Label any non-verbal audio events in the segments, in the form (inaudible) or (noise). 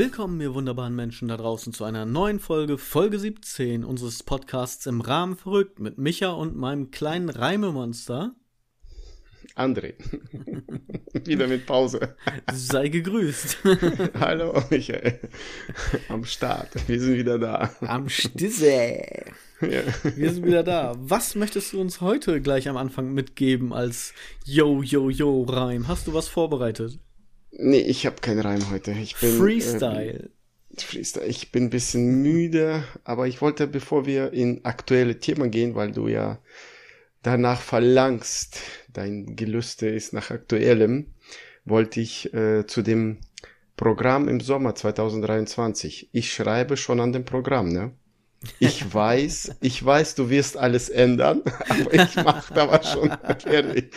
Willkommen, ihr wunderbaren Menschen da draußen, zu einer neuen Folge, Folge 17 unseres Podcasts im Rahmen verrückt mit Micha und meinem kleinen Reimemonster. André. (laughs) Wieder mit Pause. Sei gegrüßt. (laughs) Hallo, Michael. Am Start. Wir sind wieder da. Am Stisse. Ja. Wir sind wieder da. Was möchtest du uns heute gleich am Anfang mitgeben als Yo, Yo, Yo Reim? Hast du was vorbereitet? Nee, ich habe keinen Reim heute. Ich bin, Freestyle. Äh, Freestyle. Ich bin ein bisschen müde, aber ich wollte, bevor wir in aktuelle Themen gehen, weil du ja danach verlangst, dein Gelüste ist nach aktuellem, wollte ich äh, zu dem Programm im Sommer 2023. Ich schreibe schon an dem Programm, ne? Ich weiß, ich weiß, du wirst alles ändern, (laughs) aber ich mache da was schon fertig.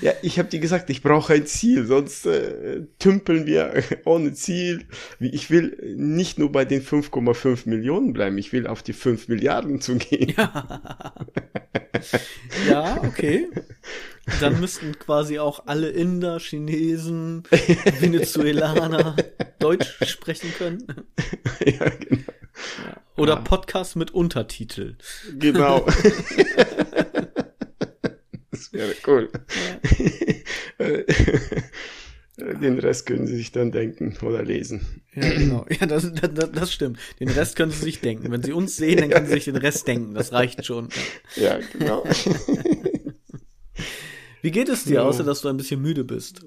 Ja, ich habe dir gesagt, ich brauche ein Ziel, sonst äh, tümpeln wir (laughs) ohne Ziel. Ich will nicht nur bei den 5,5 Millionen bleiben, ich will auf die 5 Milliarden zu gehen. Ja, (laughs) ja okay. Dann müssten quasi auch alle Inder, Chinesen, (laughs) Venezuelaner Deutsch sprechen können. (laughs) Ja, genau. Oder ja. Podcast mit Untertitel. Genau. (laughs) das wäre cool. Ja. Den Rest können Sie sich dann denken oder lesen. Ja, genau. Ja, das, das, das stimmt. Den Rest können Sie sich denken. Wenn Sie uns sehen, dann können Sie sich den Rest denken. Das reicht schon. Ja, genau. Wie geht es dir, außer dass du ein bisschen müde bist?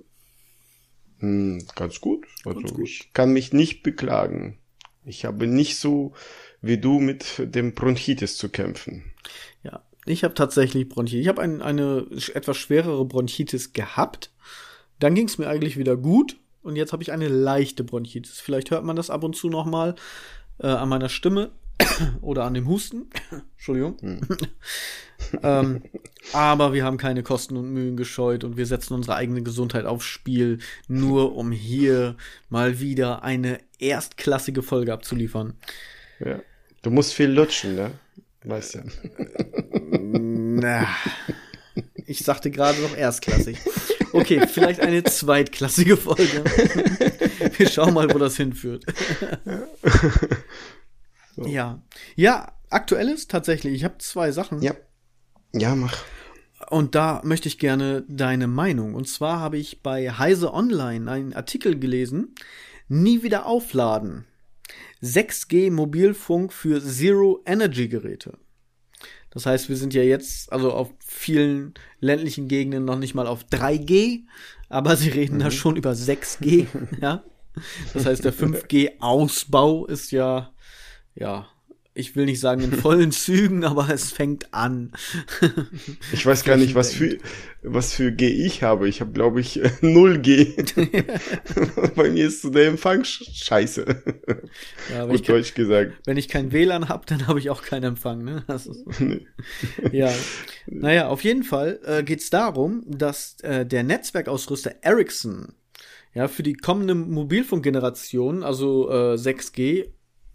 Hm, ganz gut. Also ganz gut. ich kann mich nicht beklagen. Ich habe nicht so wie du mit dem Bronchitis zu kämpfen. Ja, ich habe tatsächlich Bronchitis. Ich habe ein, eine etwas schwerere Bronchitis gehabt. Dann ging es mir eigentlich wieder gut und jetzt habe ich eine leichte Bronchitis. Vielleicht hört man das ab und zu noch mal äh, an meiner Stimme (coughs) oder an dem Husten. (coughs) Entschuldigung. Hm. (coughs) ähm, aber wir haben keine Kosten und Mühen gescheut und wir setzen unsere eigene Gesundheit aufs Spiel, nur um hier mal wieder eine erstklassige Folge abzuliefern. Ja. Du musst viel lutschen, ne? Weißt ja. Na, ich sagte gerade noch erstklassig. Okay, vielleicht eine zweitklassige Folge. (laughs) Wir schauen mal, wo das hinführt. (laughs) So. Ja. Ja, aktuelles tatsächlich. Ich habe zwei Sachen. Ja. Ja, mach. Und da möchte ich gerne deine Meinung. Und zwar habe ich bei Heise Online einen Artikel gelesen. Nie wieder aufladen. 6G Mobilfunk für Zero Energy Geräte. Das heißt, wir sind ja jetzt, also auf vielen ländlichen Gegenden noch nicht mal auf 3G, aber sie reden mhm. da schon über 6G, (laughs) ja. Das heißt, der 5G-Ausbau ist ja, ja, ich will nicht sagen in vollen (laughs) Zügen, aber es fängt an. ich weiß gar nicht, was für, was für G ich habe. Ich habe, glaube ich, (laughs) 0G. (laughs) Bei mir ist der Empfang scheiße. Ja, Gut Deutsch gesagt. Wenn ich kein WLAN habe, dann habe ich auch keinen Empfang. Ne? nee. Ja, naja, auf jeden Fall äh, geht es darum, dass äh, der Netzwerkausrüster Ericsson ja, für die kommende Mobilfunkgeneration, also äh, 6G,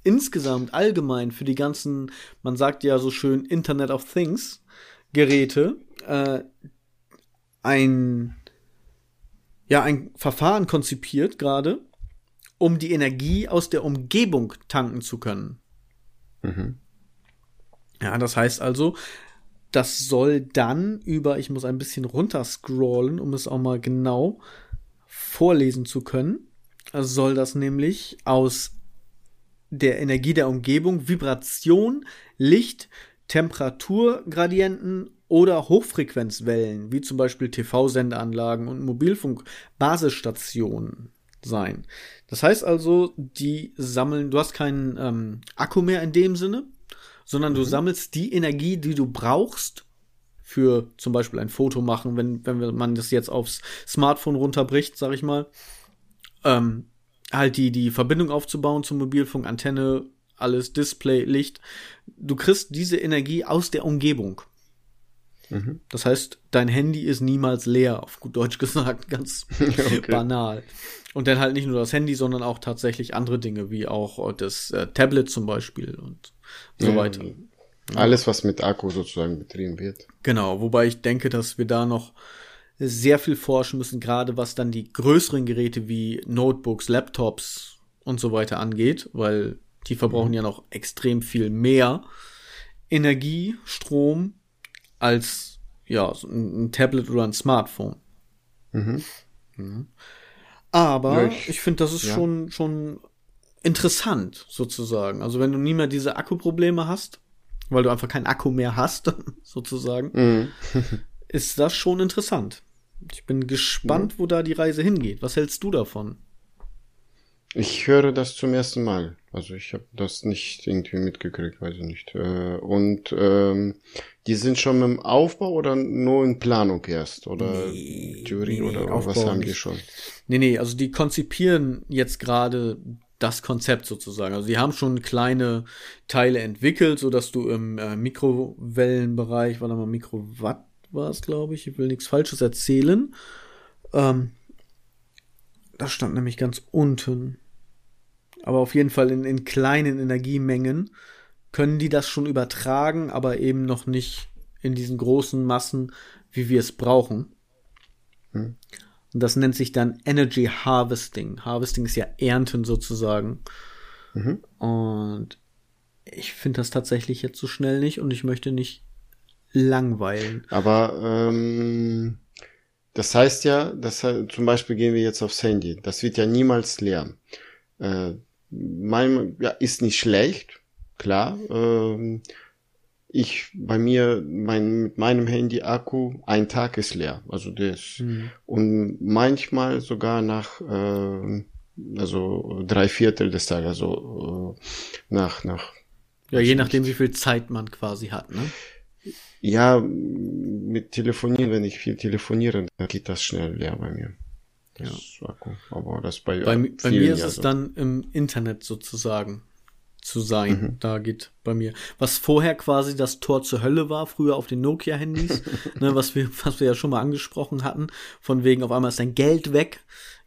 insgesamt allgemein für die ganzen, man sagt ja so schön Internet of Things Geräte, äh, ein ja ein Verfahren konzipiert gerade, um die Energie aus der Umgebung tanken zu können. Mhm. Ja, das heißt also, das soll dann über, ich muss ein bisschen runterscrollen, um es auch mal genau vorlesen zu können, soll das nämlich aus der Energie der Umgebung Vibration, Licht, Temperaturgradienten oder Hochfrequenzwellen, wie zum Beispiel TV-Sendeanlagen und Mobilfunk-Basisstationen sein. Das heißt also, die sammeln, du hast keinen ähm, Akku mehr in dem Sinne, sondern du mhm. sammelst die Energie, die du brauchst für zum Beispiel ein Foto machen, wenn, wenn man das jetzt aufs Smartphone runterbricht, sag ich mal. Ähm, halt die, die Verbindung aufzubauen zum Mobilfunk, Antenne, alles, Display, Licht. Du kriegst diese Energie aus der Umgebung. Mhm. Das heißt, dein Handy ist niemals leer, auf gut Deutsch (laughs) gesagt, ganz (laughs) okay. banal. Und dann halt nicht nur das Handy, sondern auch tatsächlich andere Dinge, wie auch das äh, Tablet zum Beispiel und so mhm. weiter. Alles, was mit Akku sozusagen betrieben wird. Genau, wobei ich denke, dass wir da noch sehr viel forschen müssen, gerade was dann die größeren Geräte wie Notebooks, Laptops und so weiter angeht, weil die verbrauchen mhm. ja noch extrem viel mehr Energie, Strom als ja, so ein Tablet oder ein Smartphone. Mhm. Mhm. Aber ja, ich, ich finde, das ist ja. schon, schon interessant, sozusagen. Also wenn du nie mehr diese Akkuprobleme hast, weil du einfach keinen Akku mehr hast, (laughs) sozusagen, mhm. ist das schon interessant. Ich bin gespannt, wo da die Reise hingeht. Was hältst du davon? Ich höre das zum ersten Mal. Also ich habe das nicht irgendwie mitgekriegt, weiß ich nicht. Äh, und ähm, die sind schon im Aufbau oder nur in Planung erst? Oder nee, Theorie nee, oder Aufbau was haben die schon? Nee, nee, also die konzipieren jetzt gerade das Konzept sozusagen. Also die haben schon kleine Teile entwickelt, so dass du im äh, Mikrowellenbereich, warte mal, Mikrowatt war es, glaube ich, ich will nichts Falsches erzählen. Ähm, das stand nämlich ganz unten. Aber auf jeden Fall in, in kleinen Energiemengen können die das schon übertragen, aber eben noch nicht in diesen großen Massen, wie wir es brauchen. Hm. Und das nennt sich dann Energy Harvesting. Harvesting ist ja Ernten sozusagen. Mhm. Und ich finde das tatsächlich jetzt so schnell nicht und ich möchte nicht langweilen. Aber ähm, das heißt ja, das zum Beispiel gehen wir jetzt aufs Handy. Das wird ja niemals leer. Äh, mein, ja, ist nicht schlecht, klar. Ähm, ich bei mir mein mit meinem Handy Akku ein Tag ist leer also das mhm. und manchmal sogar nach äh, also drei Viertel des Tages also äh, nach nach ja je nachdem wie viel Zeit man quasi hat ne ja mit telefonieren wenn ich viel telefoniere dann geht das schnell leer bei mir das ja. Akku aber das bei bei, bei mir ist es so. dann im Internet sozusagen zu sein. Mhm. Da geht bei mir. Was vorher quasi das Tor zur Hölle war, früher auf den Nokia-Handys, (laughs) ne, was wir, was wir ja schon mal angesprochen hatten, von wegen auf einmal ist dein Geld weg.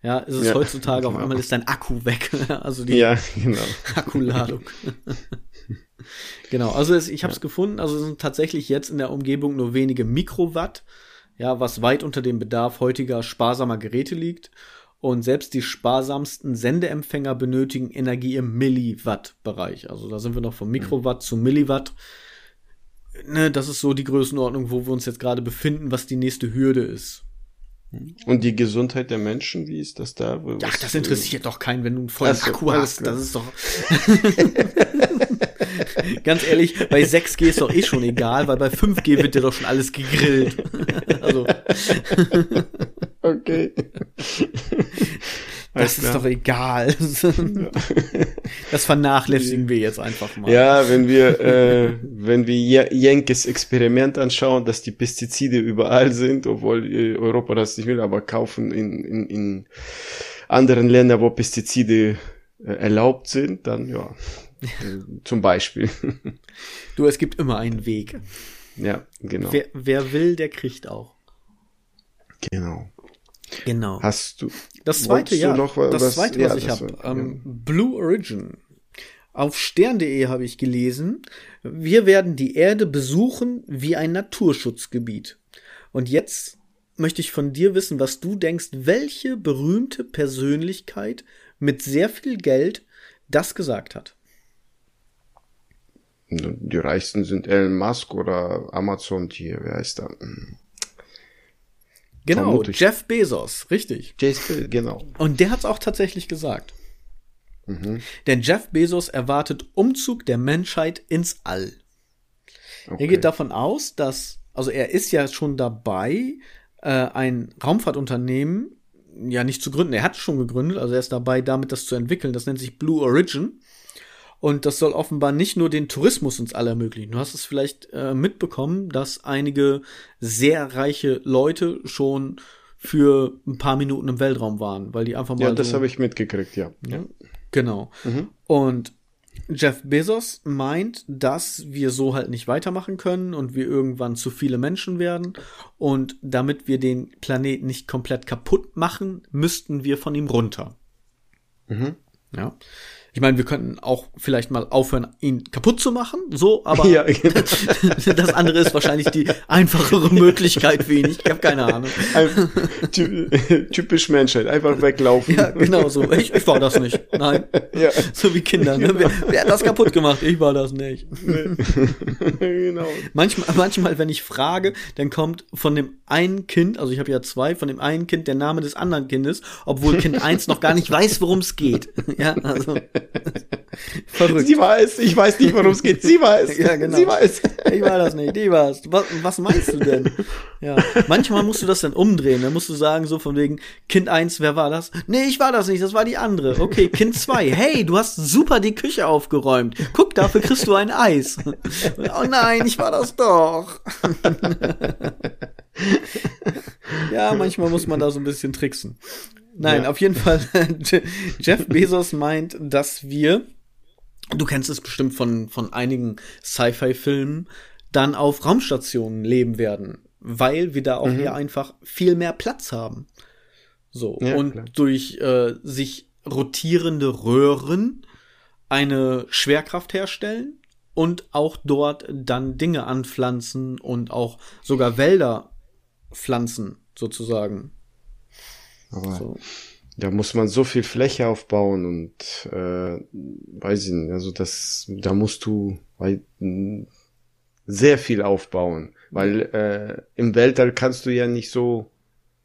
Ja, ist es ja, heutzutage genau. auf einmal ist dein Akku weg. (laughs) also die ja, genau. Akkuladung. (laughs) (laughs) genau, also es, ich habe es ja. gefunden, also es sind tatsächlich jetzt in der Umgebung nur wenige Mikrowatt, ja, was weit unter dem Bedarf heutiger sparsamer Geräte liegt. Und selbst die sparsamsten Sendeempfänger benötigen Energie im Milliwatt-Bereich. Also da sind wir noch von Mikrowatt mhm. zu Milliwatt. Ne, das ist so die Größenordnung, wo wir uns jetzt gerade befinden, was die nächste Hürde ist. Und die Gesundheit der Menschen, wie ist das da? Ach, das interessiert äh, doch keinen, wenn du einen vollen Akku hast. Das ist doch. (laughs) (laughs) (laughs) Ganz ehrlich, bei 6G ist doch eh schon egal, weil bei 5G wird dir doch schon alles gegrillt. (laughs) also. (laughs) Okay. Das ist doch egal. Das vernachlässigen wir jetzt einfach mal. Ja, wenn wir, äh, wenn wir Jenkes Experiment anschauen, dass die Pestizide überall sind, obwohl äh, Europa das nicht will, aber kaufen in, in, in anderen Ländern, wo Pestizide äh, erlaubt sind, dann ja, (laughs) zum Beispiel. Du, es gibt immer einen Weg. Ja, genau. Wer, wer will, der kriegt auch. Genau. Genau. Hast du das zweite ja, noch, das was, zweite, was ja, ich habe, ähm, ja. Blue Origin. Auf stern.de habe ich gelesen, wir werden die Erde besuchen wie ein Naturschutzgebiet. Und jetzt möchte ich von dir wissen, was du denkst, welche berühmte Persönlichkeit mit sehr viel Geld das gesagt hat. Die reichsten sind Elon Musk oder Amazon hier, wer heißt da? Genau, Vermutlich. Jeff Bezos, richtig. Jeff, genau. Und der hat es auch tatsächlich gesagt. Mhm. Denn Jeff Bezos erwartet Umzug der Menschheit ins All. Okay. Er geht davon aus, dass, also er ist ja schon dabei, äh, ein Raumfahrtunternehmen ja nicht zu gründen. Er hat schon gegründet, also er ist dabei, damit das zu entwickeln. Das nennt sich Blue Origin. Und das soll offenbar nicht nur den Tourismus uns alle ermöglichen. Du hast es vielleicht äh, mitbekommen, dass einige sehr reiche Leute schon für ein paar Minuten im Weltraum waren, weil die einfach mal. Ja, das so, habe ich mitgekriegt, ja. ja. Genau. Mhm. Und Jeff Bezos meint, dass wir so halt nicht weitermachen können und wir irgendwann zu viele Menschen werden. Und damit wir den Planeten nicht komplett kaputt machen, müssten wir von ihm runter. Mhm. Ja. Ich meine, wir könnten auch vielleicht mal aufhören, ihn kaputt zu machen, so, aber (laughs) ja, genau. (laughs) das andere ist wahrscheinlich die einfachere Möglichkeit für ihn. Ich habe keine Ahnung. Typisch Menschheit, einfach weglaufen. Ja, genau so. Ich, ich war das nicht. Nein. Ja. So wie Kinder. Ne? Wer, wer hat das kaputt gemacht? Ich war das nicht. Nee. (laughs) genau. Manchmal, manchmal, wenn ich frage, dann kommt von dem einen Kind, also ich habe ja zwei, von dem einen Kind der Name des anderen Kindes, obwohl Kind eins noch gar nicht weiß, worum es geht. Ja, also. (laughs) Verrückt. Sie weiß, ich weiß nicht, worum es geht. Sie weiß. (laughs) Ja, genau. Sie weiß. Ich war das nicht, die war's. Was, was meinst du denn? Ja. Manchmal musst du das dann umdrehen. Dann musst du sagen, so von wegen, Kind eins, wer war das? Nee, ich war das nicht, das war die andere. Okay, Kind zwei, hey, du hast super die Küche aufgeräumt. Guck, dafür kriegst du ein Eis. Oh nein, ich war das doch. (laughs) ja, manchmal muss man da so ein bisschen tricksen. Nein, ja. auf jeden Fall. (laughs) Jeff Bezos meint, dass wir, du kennst es bestimmt von, von einigen Sci-Fi-Filmen, dann auf Raumstationen leben werden, weil wir da auch mhm. hier einfach viel mehr Platz haben. So, ja, und klar. durch äh, sich rotierende Röhren eine Schwerkraft herstellen und auch dort dann Dinge anpflanzen und auch sogar Wälder pflanzen, sozusagen. Aber so. da muss man so viel Fläche aufbauen und äh, weiß ich nicht, also das, da musst du weil, sehr viel aufbauen, weil äh, im Weltall kannst du ja nicht so,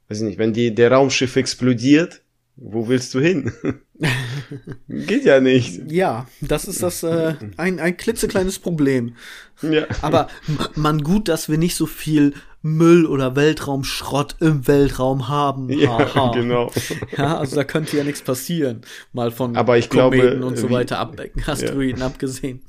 weiß ich nicht, wenn die der Raumschiff explodiert, wo willst du hin? (laughs) Geht ja nicht. Ja, das ist das äh, ein, ein klitzekleines Problem. Ja. Aber man gut, dass wir nicht so viel Müll oder Weltraumschrott im Weltraum haben. (laughs) Ja, Aha. genau. (laughs) Ja, also da könnte ja nichts passieren. Mal von Aber ich Kometen glaube, und so weiter abdecken, (laughs) Asteroiden ja. abgesehen.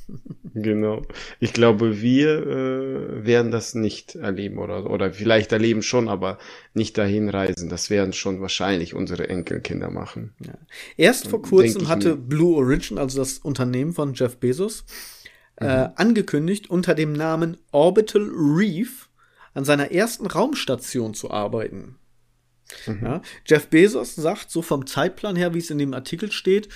Genau. Ich glaube, wir äh, werden das nicht erleben oder oder vielleicht erleben schon, aber nicht dahin reisen. Das werden schon wahrscheinlich unsere Enkelkinder machen. Ja. Erst vor kurzem hatte mir. Blue Origin, also das Unternehmen von Jeff Bezos, äh, mhm. äh, angekündigt, unter dem Namen Orbital Reef an seiner ersten Raumstation zu arbeiten. Mhm. Ja, Jeff Bezos sagt so vom Zeitplan her, wie es in dem Artikel steht,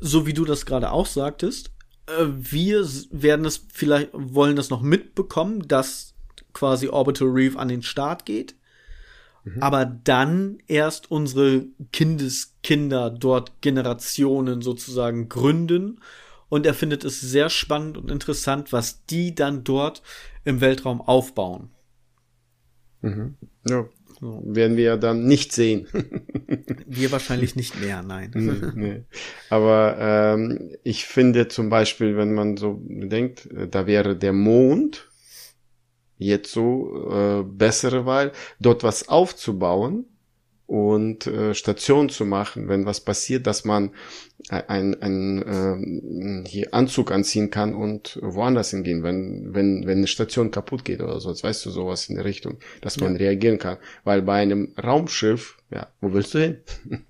so wie du das gerade auch sagtest, äh, wir werden es vielleicht, wollen das noch mitbekommen, dass quasi Orbital Reef an den Start geht. Mhm. Aber dann erst unsere Kindeskinder dort Generationen sozusagen gründen. Und er findet es sehr spannend und interessant, was die dann dort im Weltraum aufbauen. Mhm. Ja. So. Werden wir ja dann nicht sehen. (laughs) wir wahrscheinlich nicht mehr, nein. nee, nee. Aber ähm, ich finde zum Beispiel, wenn man so denkt, äh, da wäre der Mond jetzt so äh, bessere Wahl, dort was aufzubauen und äh, Station zu machen, wenn was passiert, dass man ein, ein äh, hier Anzug anziehen kann und woanders hingehen, wenn, wenn, wenn eine Station kaputt geht oder so, jetzt weißt du sowas in der Richtung, dass man ja. reagieren kann. Weil bei einem Raumschiff, ja, wo willst du hin? (laughs)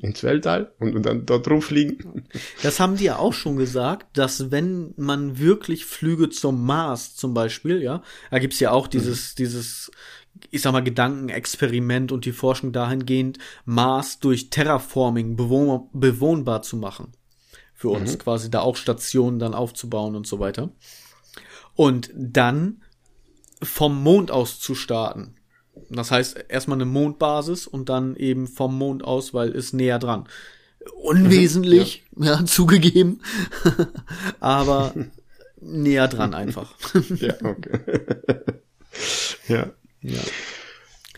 ins Weltall und, und dann dort rumfliegen. Das haben die ja auch schon gesagt, dass wenn man wirklich Flüge zum Mars zum Beispiel, ja, da gibt's ja auch dieses, mhm. dieses ich sag mal, Gedankenexperiment und die Forschung dahingehend, Mars durch Terraforming bewohn bewohnbar zu machen. Für uns mhm. quasi da auch Stationen dann aufzubauen und so weiter. Und dann vom Mond aus zu starten. Das heißt, erstmal eine Mondbasis und dann eben vom Mond aus, weil es näher dran. Unwesentlich, mhm, ja. ja, (laughs) zugegeben. (laughs) Aber (laughs) näher dran einfach. ja, okay. ja. Ja.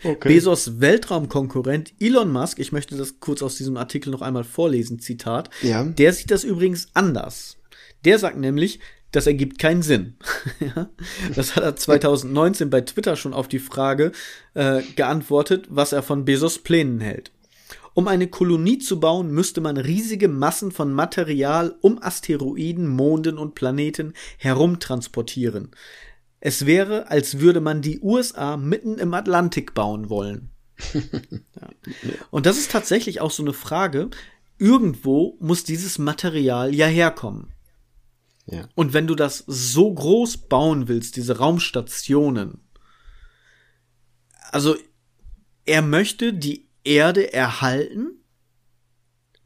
Okay. Bezos Weltraumkonkurrent Elon Musk, ich möchte das kurz aus diesem Artikel noch einmal vorlesen, Zitat. Ja. Der sieht das übrigens anders. Der sagt nämlich, das ergibt keinen Sinn. (laughs) das hat er 2019 bei Twitter schon auf die Frage äh, geantwortet, was er von Bezos Plänen hält. Um eine Kolonie zu bauen, müsste man riesige Massen von Material um Asteroiden, Monden und Planeten herumtransportieren. Es wäre, als würde man die USA mitten im Atlantik bauen wollen. (laughs) ja. Und das ist tatsächlich auch so eine Frage. Irgendwo muss dieses Material ja herkommen. Ja. Und wenn du das so groß bauen willst, diese Raumstationen, also er möchte die Erde erhalten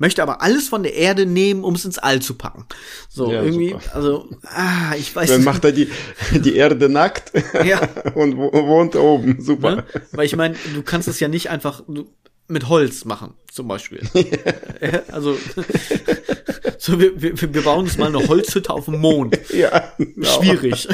möchte aber alles von der Erde nehmen, um es ins All zu packen. So, ja, irgendwie, super. also, ah, ich weiß Dann macht er die, (laughs) die Erde nackt ja. (laughs) und wohnt oben. Super. Ne? Weil ich meine, du kannst es ja nicht einfach mit Holz machen, zum Beispiel. (laughs) also, so, wir, wir, wir bauen uns mal eine Holzhütte auf dem Mond. Ja. Genau. Schwierig.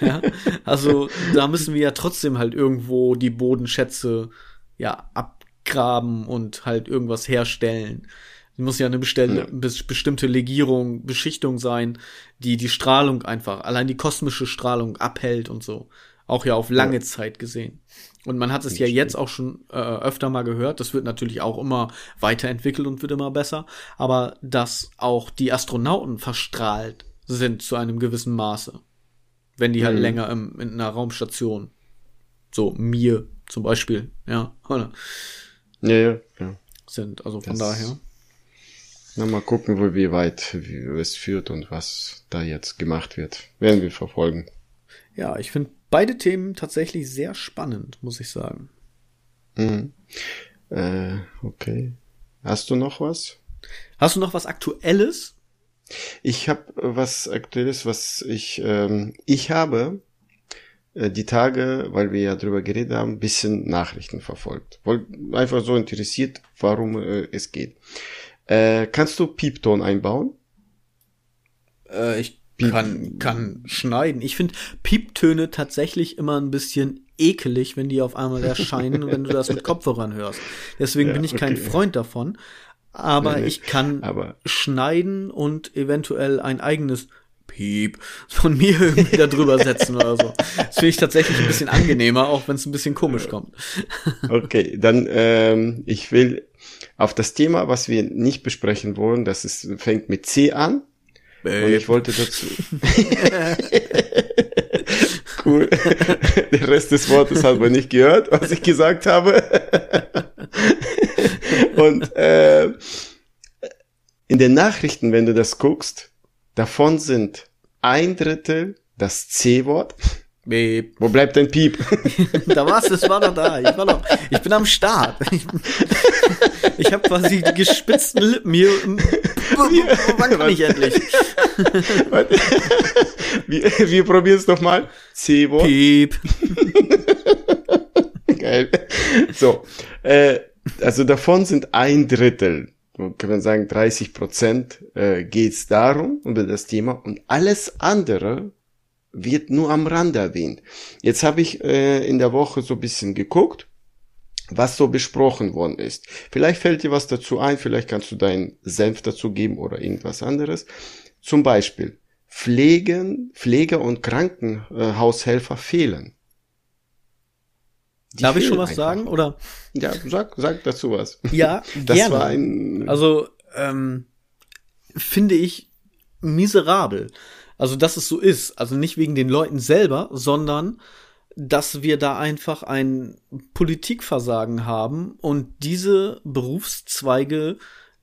ja, also, da müssen wir ja trotzdem halt irgendwo die Bodenschätze, ja, ab graben und halt irgendwas herstellen. Es muss ja eine bestelle, ja. bestimmte Legierung, Beschichtung sein, die die Strahlung einfach, allein die kosmische Strahlung abhält und so. Auch ja auf lange ja. Zeit gesehen. Und man hat es ja jetzt auch schon äh, öfter mal gehört. Das wird natürlich auch immer weiterentwickelt und wird immer besser. Aber dass auch die Astronauten verstrahlt sind zu einem gewissen Maße. Wenn die halt mhm. länger im, in einer Raumstation. So, mir zum Beispiel, ja. Oder? Ja, ja, ja. Sind. Also von das, daher. Na, mal gucken, wo, wie weit wie es führt und was da jetzt gemacht wird. Werden wir verfolgen. Ja, ich finde beide Themen tatsächlich sehr spannend, muss ich sagen. Mhm. Äh, okay. Hast du noch was? Hast du noch was Aktuelles? Ich habe was Aktuelles, was ich ähm, ich habe die Tage, weil wir ja drüber geredet haben, ein bisschen Nachrichten verfolgt. Wollt einfach so interessiert, warum äh, es geht. Äh, kannst du Piepton einbauen? Äh, ich Piep kann, kann schneiden. Ich finde Pieptöne tatsächlich immer ein bisschen ekelig, wenn die auf einmal erscheinen, wenn du das mit (laughs) Kopfhörern hörst. Deswegen ja, bin ich okay. kein Freund davon. Aber nee, nee. ich kann aber schneiden und eventuell ein eigenes Piep von mir irgendwie da drüber (laughs) setzen oder so. Das finde ich tatsächlich ein bisschen angenehmer, auch wenn es ein bisschen komisch kommt. (laughs) Okay, dann ähm, ich will auf das Thema, was wir nicht besprechen wollen, das ist, fängt mit C an. Babe. Und ich wollte dazu. (laughs) cool. Der Rest des Wortes hat man nicht gehört, was ich gesagt habe. Und äh, in den Nachrichten, wenn du das guckst, Davon sind ein Drittel das C-Wort. Beep. Wo bleibt dein Piep? (laughs) da war's, es war doch da. Ich war noch, ich bin am Start. (laughs) Ich, ich habe quasi die gespitzten Lippen hier. Wann kann ich endlich? (laughs) wir, wir probieren es nochmal. C-Wort. Piep. Geil. So, äh, also davon sind ein Drittel kann man sagen, 30 Prozent äh, geht es darum, über das Thema und alles andere wird nur am Rande erwähnt. Jetzt habe ich äh, in der Woche so ein bisschen geguckt, was so besprochen worden ist. Vielleicht fällt dir was dazu ein, vielleicht kannst du deinen Senf dazu geben oder irgendwas anderes. Zum Beispiel, Pflegen, Pfleger und Krankenhaushelfer fehlen. Die Darf ich schon was einfach. sagen? Oder? Ja, sag, sag dazu was. Ja, (laughs) das gerne. War ein also ähm, finde ich miserabel. Also, dass es so ist. Also nicht wegen den Leuten selber, sondern dass wir da einfach ein Politikversagen haben und diese Berufszweige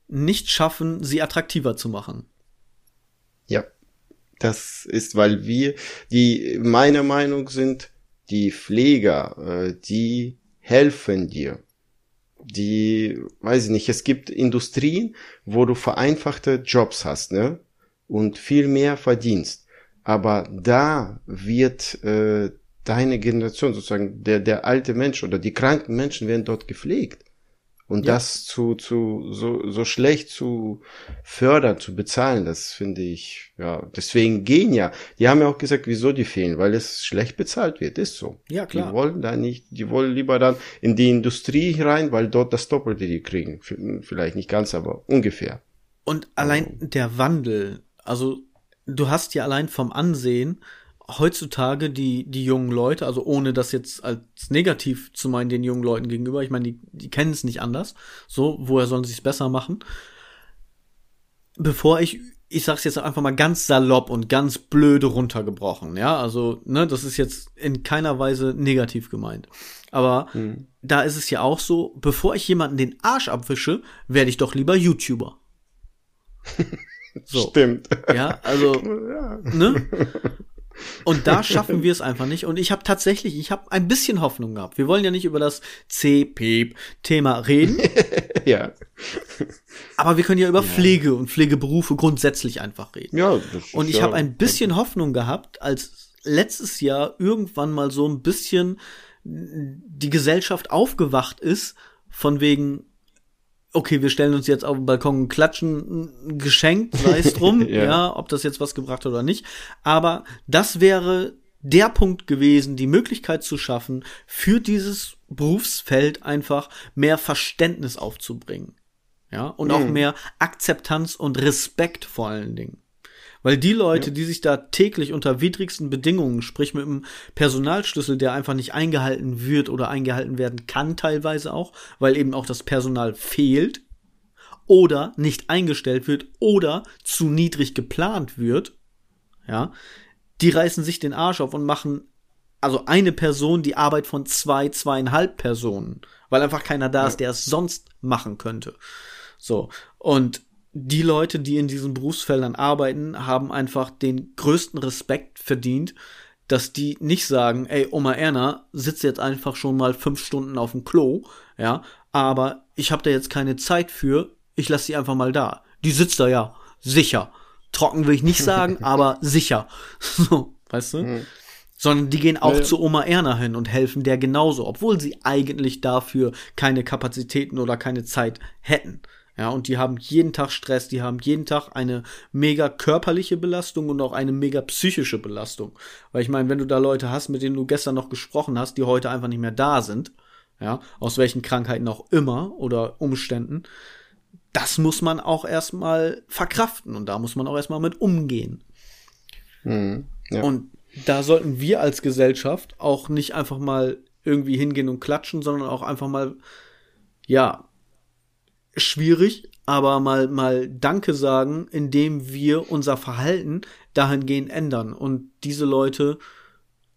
nicht schaffen, sie attraktiver zu machen. Ja, das ist, weil wir, die meiner Meinung sind, die Pfleger, äh, die helfen dir. Die, weiß ich nicht, es gibt Industrien, wo du vereinfachte Jobs hast, ne? Und viel mehr verdienst. Aber da wird äh, deine Generation sozusagen, der, der alte Mensch oder die kranken Menschen werden dort gepflegt. Und ja. das zu, zu, so, so schlecht zu fördern, zu bezahlen, das finde ich, ja, deswegen gehen ja. Die haben ja auch gesagt, wieso die fehlen, weil es schlecht bezahlt wird, ist so. Ja, klar. Die wollen da nicht, die wollen lieber dann in die Industrie rein, weil dort das Doppelte die kriegen. Vielleicht nicht ganz, aber ungefähr. Und allein der Wandel, also du hast ja allein vom Ansehen, heutzutage die, die jungen Leute, also ohne das jetzt als negativ zu meinen den jungen Leuten gegenüber, ich meine, die, die kennen es nicht anders. So, woher sollen sie es besser machen? Bevor ich, ich sag's jetzt einfach mal ganz salopp und ganz blöde runtergebrochen, ja, also, ne, das ist jetzt in keiner Weise negativ gemeint. Aber hm. da ist es ja auch so, bevor ich jemanden den Arsch abwische, werde ich doch lieber YouTuber. (laughs) So. Stimmt. Ja, also, (laughs) ja. ne? Und da schaffen wir es einfach nicht. Und ich habe tatsächlich, ich habe ein bisschen Hoffnung gehabt. Wir wollen ja nicht über das C-Thema reden. (laughs) ja. Aber wir können ja über ja. Pflege und Pflegeberufe grundsätzlich einfach reden. Ja. und ich ja habe ein bisschen Hoffnung gehabt, als letztes Jahr irgendwann mal so ein bisschen die Gesellschaft aufgewacht ist, von wegen, okay, wir stellen uns jetzt auf den Balkon und klatschen ein Geschenk, sei es drum, (laughs) ja. ja, ob das jetzt was gebracht hat oder nicht. Aber das wäre der Punkt gewesen, die Möglichkeit zu schaffen, für dieses Berufsfeld einfach mehr Verständnis aufzubringen. Ja, und mhm. auch mehr Akzeptanz und Respekt vor allen Dingen. Weil die Leute, ja. die sich da täglich unter widrigsten Bedingungen, sprich mit einem Personalschlüssel, der einfach nicht eingehalten wird oder eingehalten werden kann, teilweise auch, weil eben auch das Personal fehlt oder nicht eingestellt wird oder zu niedrig geplant wird, ja, die reißen sich den Arsch auf und machen also eine Person die Arbeit von zwei, zweieinhalb Personen, weil einfach keiner da ist, der es sonst machen könnte. So. Und die Leute, die in diesen Berufsfeldern arbeiten, haben einfach den größten Respekt verdient, dass die nicht sagen, ey, Oma Erna sitzt jetzt einfach schon mal fünf Stunden auf dem Klo, ja, aber ich habe da jetzt keine Zeit für, ich lasse sie einfach mal da. Die sitzt da ja, sicher. Trocken will ich nicht sagen, (laughs) aber sicher. (laughs) So, weißt du? Mhm. Sondern die gehen auch ja. zu Oma Erna hin und helfen der genauso, obwohl sie eigentlich dafür keine Kapazitäten oder keine Zeit hätten. Ja, und die haben jeden Tag Stress, die haben jeden Tag eine mega körperliche Belastung und auch eine mega psychische Belastung. Weil ich meine, wenn du da Leute hast, mit denen du gestern noch gesprochen hast, die heute einfach nicht mehr da sind, ja, aus welchen Krankheiten auch immer oder Umständen, das muss man auch erstmal verkraften und da muss man auch erstmal mit umgehen. Mhm, ja. Und da sollten wir als Gesellschaft auch nicht einfach mal irgendwie hingehen und klatschen, sondern auch einfach mal, ja, schwierig, aber mal, mal Danke sagen, indem wir unser Verhalten dahingehend ändern und diese Leute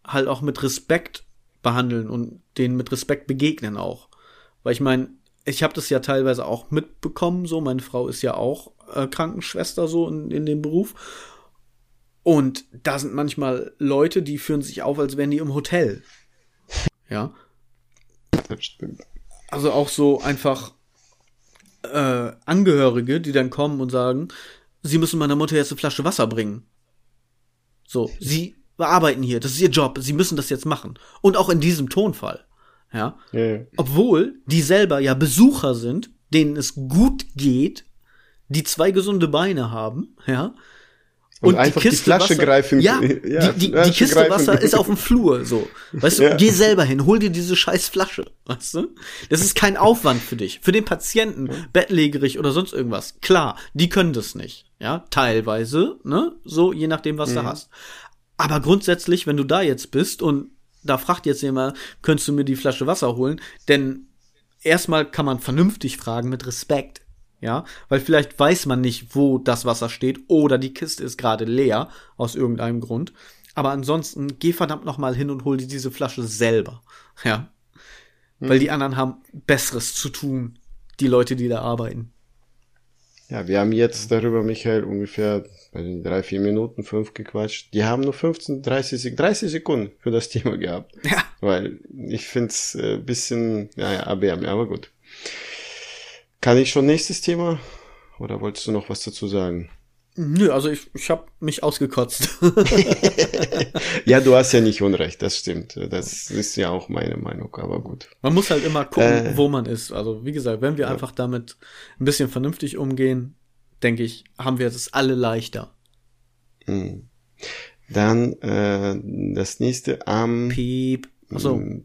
halt auch mit Respekt behandeln und denen mit Respekt begegnen auch. Weil ich meine, ich habe das ja teilweise auch mitbekommen, so, meine Frau ist ja auch äh, Krankenschwester so in, in dem Beruf. Und da sind manchmal Leute, die führen sich auf, als wären die im Hotel. Ja. Das stimmt. Also auch so einfach äh, Angehörige, die dann kommen und sagen, sie müssen meiner Mutter jetzt eine Flasche Wasser bringen. So, sie arbeiten hier, das ist ihr Job, sie müssen das jetzt machen. Und auch in diesem Tonfall. Ja. ja. Obwohl die selber ja Besucher sind, denen es gut geht, die zwei gesunde Beine haben, ja, und, und einfach die, die Flasche Wasser, greifen. Ja, (laughs) ja die, die, die Kiste greifen. Wasser ist auf dem Flur, so. Weißt du, ja. geh selber hin, hol dir diese scheiß Flasche, weißt du? Das ist kein Aufwand für dich. Für den Patienten, bettlägerig oder sonst irgendwas. Klar, die können das nicht. Ja, teilweise, ne? So, je nachdem, was mhm. du hast. Aber grundsätzlich, wenn du da jetzt bist und da fragt jetzt jemand, könntest du mir die Flasche Wasser holen? Denn erstmal kann man vernünftig fragen mit Respekt ja, weil vielleicht weiß man nicht, wo das Wasser steht oder die Kiste ist gerade leer aus irgendeinem Grund. Aber ansonsten geh verdammt noch mal hin und hol dir diese Flasche selber, ja, mhm. weil die anderen haben Besseres zu tun, die Leute, die da arbeiten. Ja, wir haben jetzt darüber, Michael, ungefähr bei den drei, vier Minuten, fünf gequatscht. Die haben nur 15, 30, 30 Sekunden für das (laughs) Thema gehabt. Ja. Weil ich find's äh, bisschen, ja, ja, erbärmlich, aber gut. Kann ich schon nächstes Thema? Oder wolltest du noch was dazu sagen? Nö, also ich, ich habe mich ausgekotzt. (laughs) ja, du hast ja nicht Unrecht, das stimmt. Das ist ja auch meine Meinung, aber gut. Man muss halt immer gucken, äh, wo man ist. Also wie gesagt, wenn wir ja. einfach damit ein bisschen vernünftig umgehen, denke ich, haben wir das alle leichter. Hm. Dann äh, das nächste am Piep. Achso. nee,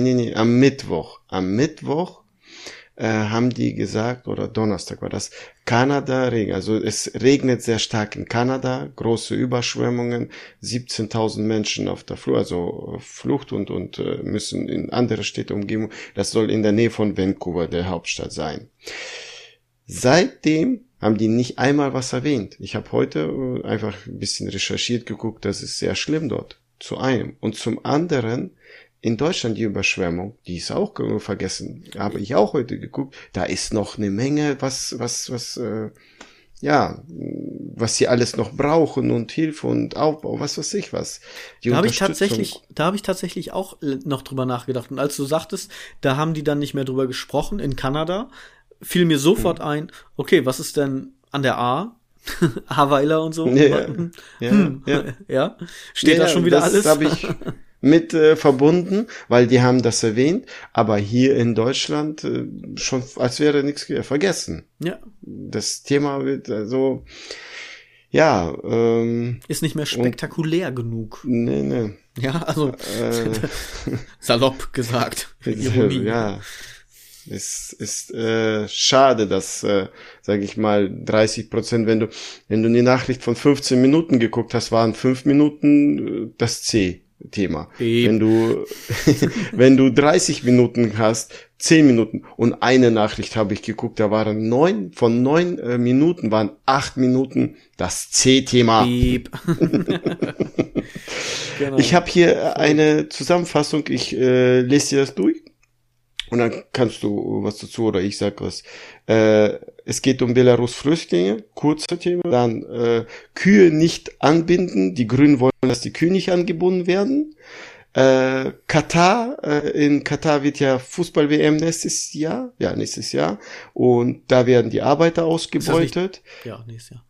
nee, nee, am Mittwoch. Am Mittwoch äh, haben die gesagt, oder Donnerstag war das, Kanada Regen. Also es regnet sehr stark in Kanada, große Überschwemmungen, 17.000 Menschen auf der Flucht, also Flucht und, und äh, müssen in andere Städte umgeben. Das soll in der Nähe von Vancouver, der Hauptstadt, sein. Seitdem haben die nicht einmal was erwähnt. Ich habe heute äh, einfach ein bisschen recherchiert, geguckt, das ist sehr schlimm dort. Zu einem. Und zum anderen in Deutschland die Überschwemmung, die ist auch vergessen, habe ich auch heute geguckt, da ist noch eine Menge, was, was, was, äh, ja, was sie alles noch brauchen und Hilfe und Aufbau, was weiß ich was. Die da habe ich tatsächlich, da habe ich tatsächlich auch noch drüber nachgedacht. Und als du sagtest, da haben die dann nicht mehr drüber gesprochen in Kanada, fiel mir sofort hm. ein, okay, was ist denn an der A? (laughs) Haweiler und so. Ja, ja, hm. ja. (laughs) ja. Steht ja, da schon wieder das alles? Habe ich (laughs) mit äh, verbunden, weil die haben das erwähnt, aber hier in Deutschland äh, schon als wäre nichts vergessen. Ja. Das Thema wird also ja, ähm, ist nicht mehr spektakulär und, genug. Nee, nee. Ja, also äh, (laughs) salopp gesagt. (laughs) ja. Es ist äh, schade, dass, äh, sage ich mal, 30 Prozent, wenn du, wenn du die Nachricht von 15 Minuten geguckt hast, waren 5 Minuten äh, das C. Thema. Eben. Wenn du, (laughs) wenn du 30 Minuten hast, 10 Minuten und eine Nachricht habe ich geguckt, da waren neun, von neun äh, Minuten waren acht Minuten das C-Thema. (laughs) (laughs) genau. Ich habe hier eine Zusammenfassung, ich äh, lese dir das durch. Und dann kannst du was dazu oder ich sag was. Äh, es geht um Belarus-Flüchtlinge, kurzer Thema. Dann äh, Kühe nicht anbinden. Die Grünen wollen, dass die Kühe nicht angebunden werden. Äh, Katar, äh, in Katar wird ja Fußball-WM nächstes Jahr, ja, nächstes Jahr. Und da werden die Arbeiter ausgebeutet. Nicht, ja, nächstes Jahr.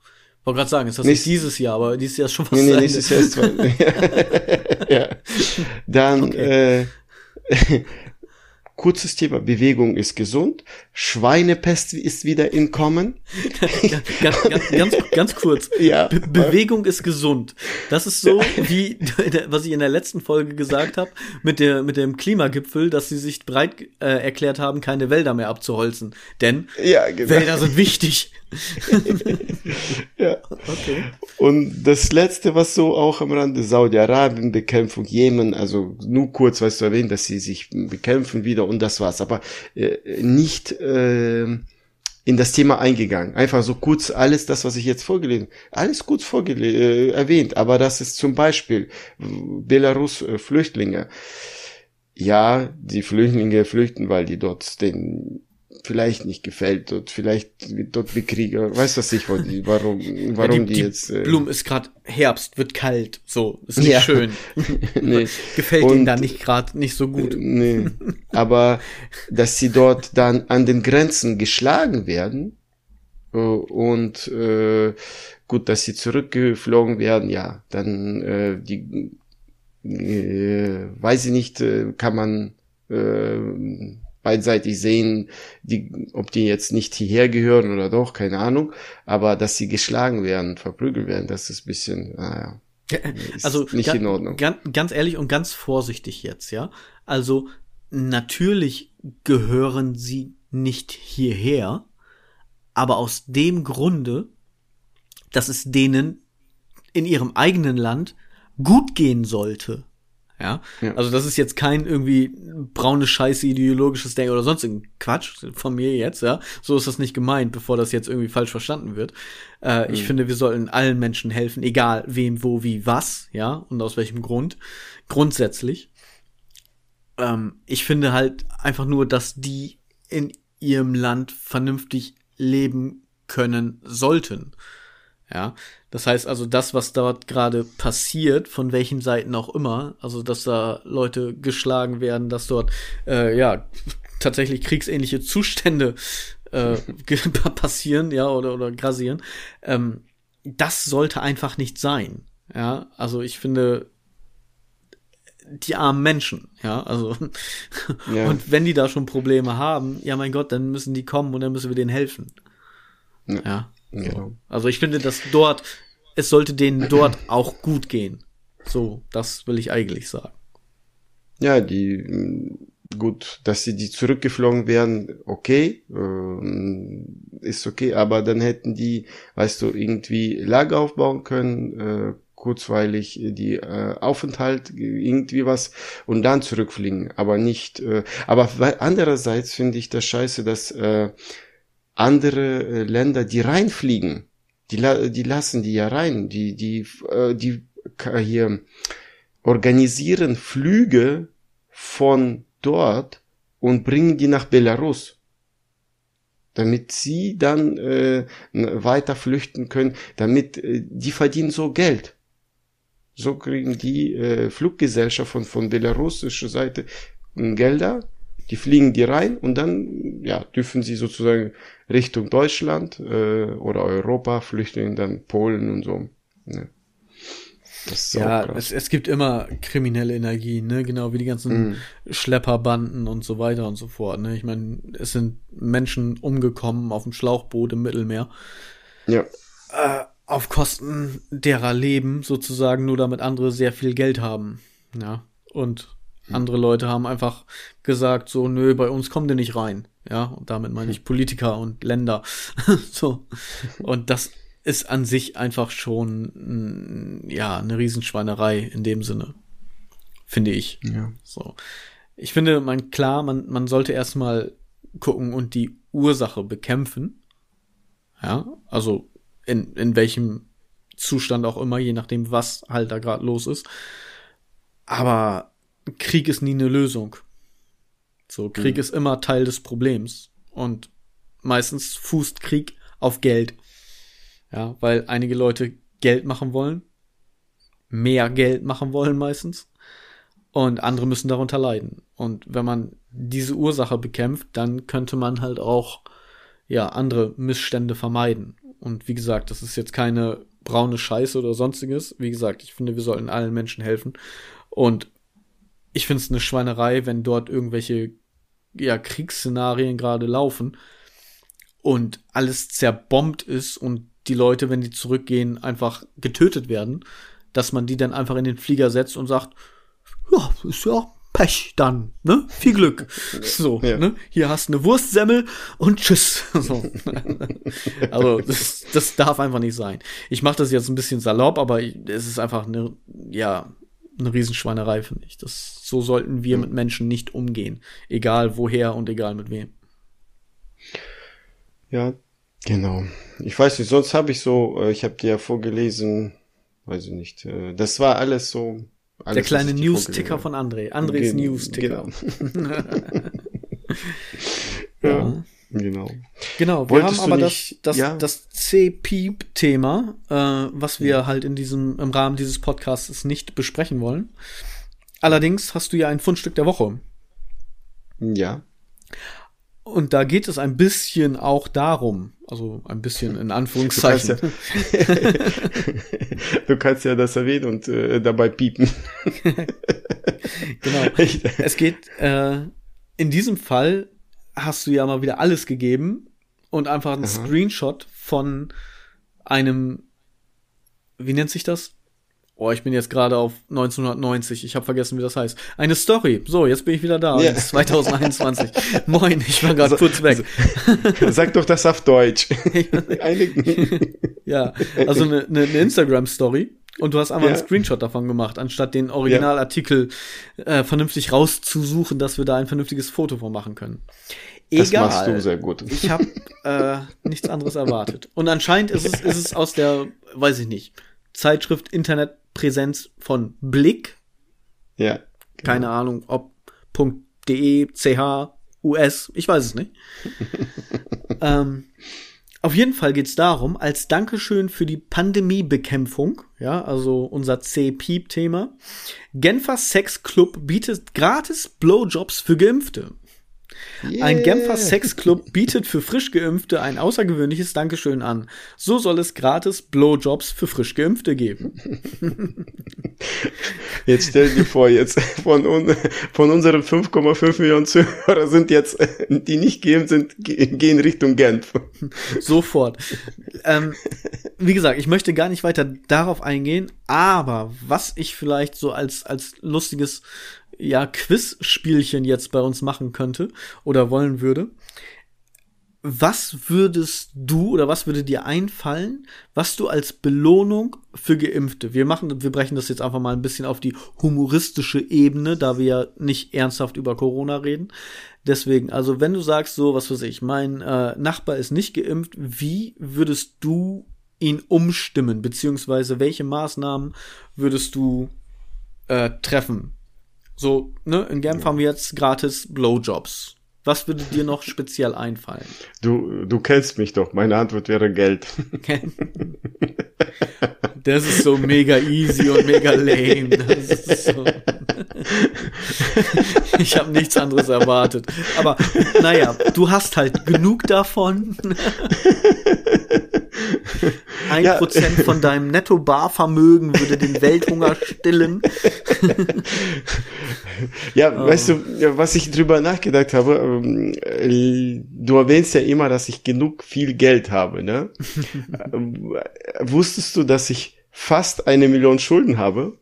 Wollte gerade sagen, ist das nicht dieses Jahr, aber dieses Jahr ist schon was Nee, nee, nächstes Jahr ist zwar, (laughs) ja. (laughs) Dann, okay. äh, (laughs) Kurzes Thema, Bewegung ist gesund, Schweinepest ist wieder in Kommen. (laughs) ganz, ganz, ganz, ganz, kurz. (laughs) Ja. Be Bewegung ist gesund. Das ist so, wie, (laughs) was ich in der letzten Folge gesagt habe, mit, der, mit dem Klimagipfel, dass sie sich bereit äh, erklärt haben, keine Wälder mehr abzuholzen. Denn ja, genau. Wälder sind wichtig. (laughs) ja. Okay. Und das letzte, was so auch am Rande Saudi-Arabien, Bekämpfung Jemen, also nur kurz, weißt du erwähnt, dass sie sich bekämpfen wieder und das war's, aber äh, nicht äh, in das Thema eingegangen. Einfach so kurz alles das, was ich jetzt vorgelesen, alles kurz vorgele äh, erwähnt, aber das ist zum Beispiel Belarus äh, Flüchtlinge. Ja, die Flüchtlinge flüchten, weil die dort den vielleicht nicht gefällt und vielleicht wird dort Bekrieger, weiß was ich, warum, (laughs) warum ja, die, die, jetzt. Äh, Blumen ist gerade Herbst, wird kalt, so ist nicht ja. schön. (laughs) nee. (laughs) Gefällt ihnen da nicht gerade nicht so gut. Nee. Aber dass sie dort dann an den Grenzen geschlagen werden äh, und äh, gut, dass sie zurückgeflogen werden, ja, dann äh, die äh, weiß ich nicht, äh, kann man äh, beidseitig sehen, die, ob die jetzt nicht hierher gehören oder doch, keine Ahnung. Aber dass sie geschlagen werden, verprügelt werden, das ist ein bisschen, naja. also nicht in Ordnung. Ganz, ganz ehrlich und ganz vorsichtig jetzt, ja. Also natürlich gehören sie nicht hierher, aber aus dem Grunde, dass es denen in ihrem eigenen Land gut gehen sollte. Ja? ja? Also das ist jetzt kein irgendwie braune Scheiße ideologisches Denken oder sonst irgendein Quatsch von mir jetzt, ja. So ist das nicht gemeint, bevor das jetzt irgendwie falsch verstanden wird. Äh, mhm. Ich finde, wir sollten allen Menschen helfen, egal wem, wo, wie, was, ja, und aus welchem Grund. Grundsätzlich. Ähm, ich finde halt einfach nur, dass die in ihrem Land vernünftig leben können sollten. Ja, das heißt also, das, was dort gerade passiert, von welchen Seiten auch immer, also dass da Leute geschlagen werden, dass dort äh, ja tatsächlich kriegsähnliche Zustände äh, (laughs) passieren, ja, oder, oder grasieren, ähm, das sollte einfach nicht sein. Ja, also ich finde, die armen Menschen, ja, also ja. (laughs) und wenn die da schon Probleme haben, ja mein Gott, dann müssen die kommen und dann müssen wir denen helfen. Ja. ja. Genau. Also ich finde, dass dort, es sollte denen dort auch gut gehen. So, das will ich eigentlich sagen. Ja, die, mm, gut, dass sie die zurückgeflogen wären, okay, äh, ist okay, aber dann hätten die, weißt du, irgendwie Lager aufbauen können, äh, kurzweilig die äh, Aufenthalt, irgendwie was und dann zurückfliegen, aber nicht, äh, aber andererseits finde ich das scheiße, dass äh, andere äh, Länder, die reinfliegen, die, die lassen die ja rein, die, die, äh, die hier organisieren Flüge von dort und bringen die nach Belarus. damit sie dann äh, weiter flüchten können, damit äh, die verdienen so Geld. So kriegen die äh, Fluggesellschaften von belarussischer Seite Gelder, die fliegen die rein und dann ja dürfen sie sozusagen Richtung Deutschland äh, oder Europa flüchten, dann Polen und so. Ne? ja, es, es gibt immer kriminelle Energien, ne? Genau wie die ganzen mm. Schlepperbanden und so weiter und so fort. Ne? Ich meine, es sind Menschen umgekommen auf dem Schlauchboot im Mittelmeer. Ja. Äh, auf Kosten derer Leben sozusagen, nur damit andere sehr viel Geld haben. Ja. Und. Andere Leute haben einfach gesagt, so, nö, bei uns kommt ihr nicht rein. Ja, und damit meine ich hm. Politiker und Länder. (laughs) so. Und das ist an sich einfach schon ja eine Riesenschweinerei in dem Sinne, finde ich. Ja. So, ich finde, man klar, man man sollte erstmal gucken und die Ursache bekämpfen. Ja, also in in welchem Zustand auch immer, je nachdem, was halt da gerade los ist. Aber Krieg ist nie eine Lösung. So, Krieg mhm. ist immer Teil des Problems. Und meistens fußt Krieg auf Geld. Ja, weil einige Leute Geld machen wollen, mehr Geld machen wollen meistens und andere müssen darunter leiden. Und wenn man diese Ursache bekämpft, dann könnte man halt auch ja andere Missstände vermeiden. Und wie gesagt, das ist jetzt keine braune Scheiße oder sonstiges. Wie gesagt, ich finde, wir sollten allen Menschen helfen. Und ich finde es eine Schweinerei, wenn dort irgendwelche ja, Kriegsszenarien gerade laufen und alles zerbombt ist und die Leute, wenn die zurückgehen, einfach getötet werden, dass man die dann einfach in den Flieger setzt und sagt, ja, ist ja Pech dann, ne? Viel Glück. (laughs) So, ja. ne? Hier hast du eine Wurstsemmel und tschüss. (laughs) So. also, das, das darf einfach nicht sein. Ich mache das jetzt ein bisschen salopp, aber es ist einfach eine, ja, eine Riesenschweinerei, finde ich. Das, so sollten wir mit Menschen nicht umgehen. Egal woher und egal mit wem. Ja, Genau. Ich weiß nicht, sonst habe ich so, äh, ich habe dir ja vorgelesen, weiß ich nicht, äh, das war alles so. Alles, Der kleine News-Ticker von André. Andres Gen News-Ticker. Genau. (laughs) ja, genau. Genau, wir Wolltest haben aber das, das, ja? das C-Piep-Thema, äh, was wir ja. halt in diesem, im Rahmen dieses Podcasts nicht besprechen wollen. Allerdings hast du ja ein Fundstück der Woche. Ja. Und da geht es ein bisschen auch darum, also ein bisschen in (laughs) Anführungszeichen. Du kannst ja, (laughs) du kannst ja das erwähnen und äh, dabei piepen. (laughs) genau. Es geht, äh, in diesem Fall hast du ja mal wieder alles gegeben und einfach einen Aha. Screenshot von einem, wie nennt sich das? Oh, ich bin jetzt gerade auf 1990. Ich habe vergessen, wie das heißt. Eine Story. So, jetzt bin ich wieder da. Yeah. (laughs) 2021. Moin, ich war gerade kurz weg. Sag doch das auf Deutsch. (laughs) (laughs) ja, also eine, eine, eine Instagram-Story. Und du hast einfach ja. einen Screenshot davon gemacht, anstatt den Originalartikel ja. äh, vernünftig rauszusuchen, dass wir da ein vernünftiges Foto von machen können. Egal. Das machst du sehr gut. Ich habe äh, nichts anderes erwartet. Und anscheinend ist es, ist es aus der, weiß ich nicht, Zeitschrift Internet Präsenz von Blick. Ja. Genau. Keine Ahnung, ob .de, ch, us, ich weiß es nicht. (laughs) ähm, auf jeden Fall geht's darum, als Dankeschön für die Pandemiebekämpfung, ja, also unser C-Piep-Thema, Genfer Sex Club bietet gratis Blowjobs für Geimpfte. Yeah. Ein Genfer Sexclub bietet für frisch Geimpfte ein außergewöhnliches Dankeschön an. So soll es gratis Blowjobs für frisch Geimpfte geben. (laughs) Jetzt stell dir vor, jetzt von, un von unseren 5,5 Millionen Zuhörer sind jetzt, die nicht geimpft sind, gehen Richtung Genf. Sofort. Ähm, wie gesagt, ich möchte gar nicht weiter darauf eingehen, aber was ich vielleicht so als, als lustiges ja, Quiz-Spielchen jetzt bei uns machen könnte oder wollen würde. Was würdest du oder was würde dir einfallen, was du als Belohnung für Geimpfte? Wir machen, wir brechen das jetzt einfach mal ein bisschen auf die humoristische Ebene, da wir ja nicht ernsthaft über Corona reden. Deswegen, also wenn du sagst so, was weiß ich, mein äh, Nachbar ist nicht geimpft, wie würdest du ihn umstimmen, beziehungsweise welche Maßnahmen würdest du äh, treffen? So, ne, in Genf haben wir jetzt gratis Blowjobs. Was würde dir noch speziell einfallen? Du, du kennst mich doch. Meine Antwort wäre Geld. (laughs) Das ist so mega easy und mega lame. So. Ich habe nichts anderes erwartet. Aber naja, du hast halt genug davon. (laughs) Ein ja. Prozent von deinem Netto-Barvermögen würde den Welthunger stillen. ja, oh. weißt du, was ich drüber nachgedacht habe, ähm, äh, du erwähnst ja immer, dass ich genug viel Geld habe, ne? (laughs) Wusstest du, dass ich fast eine Million Schulden habe?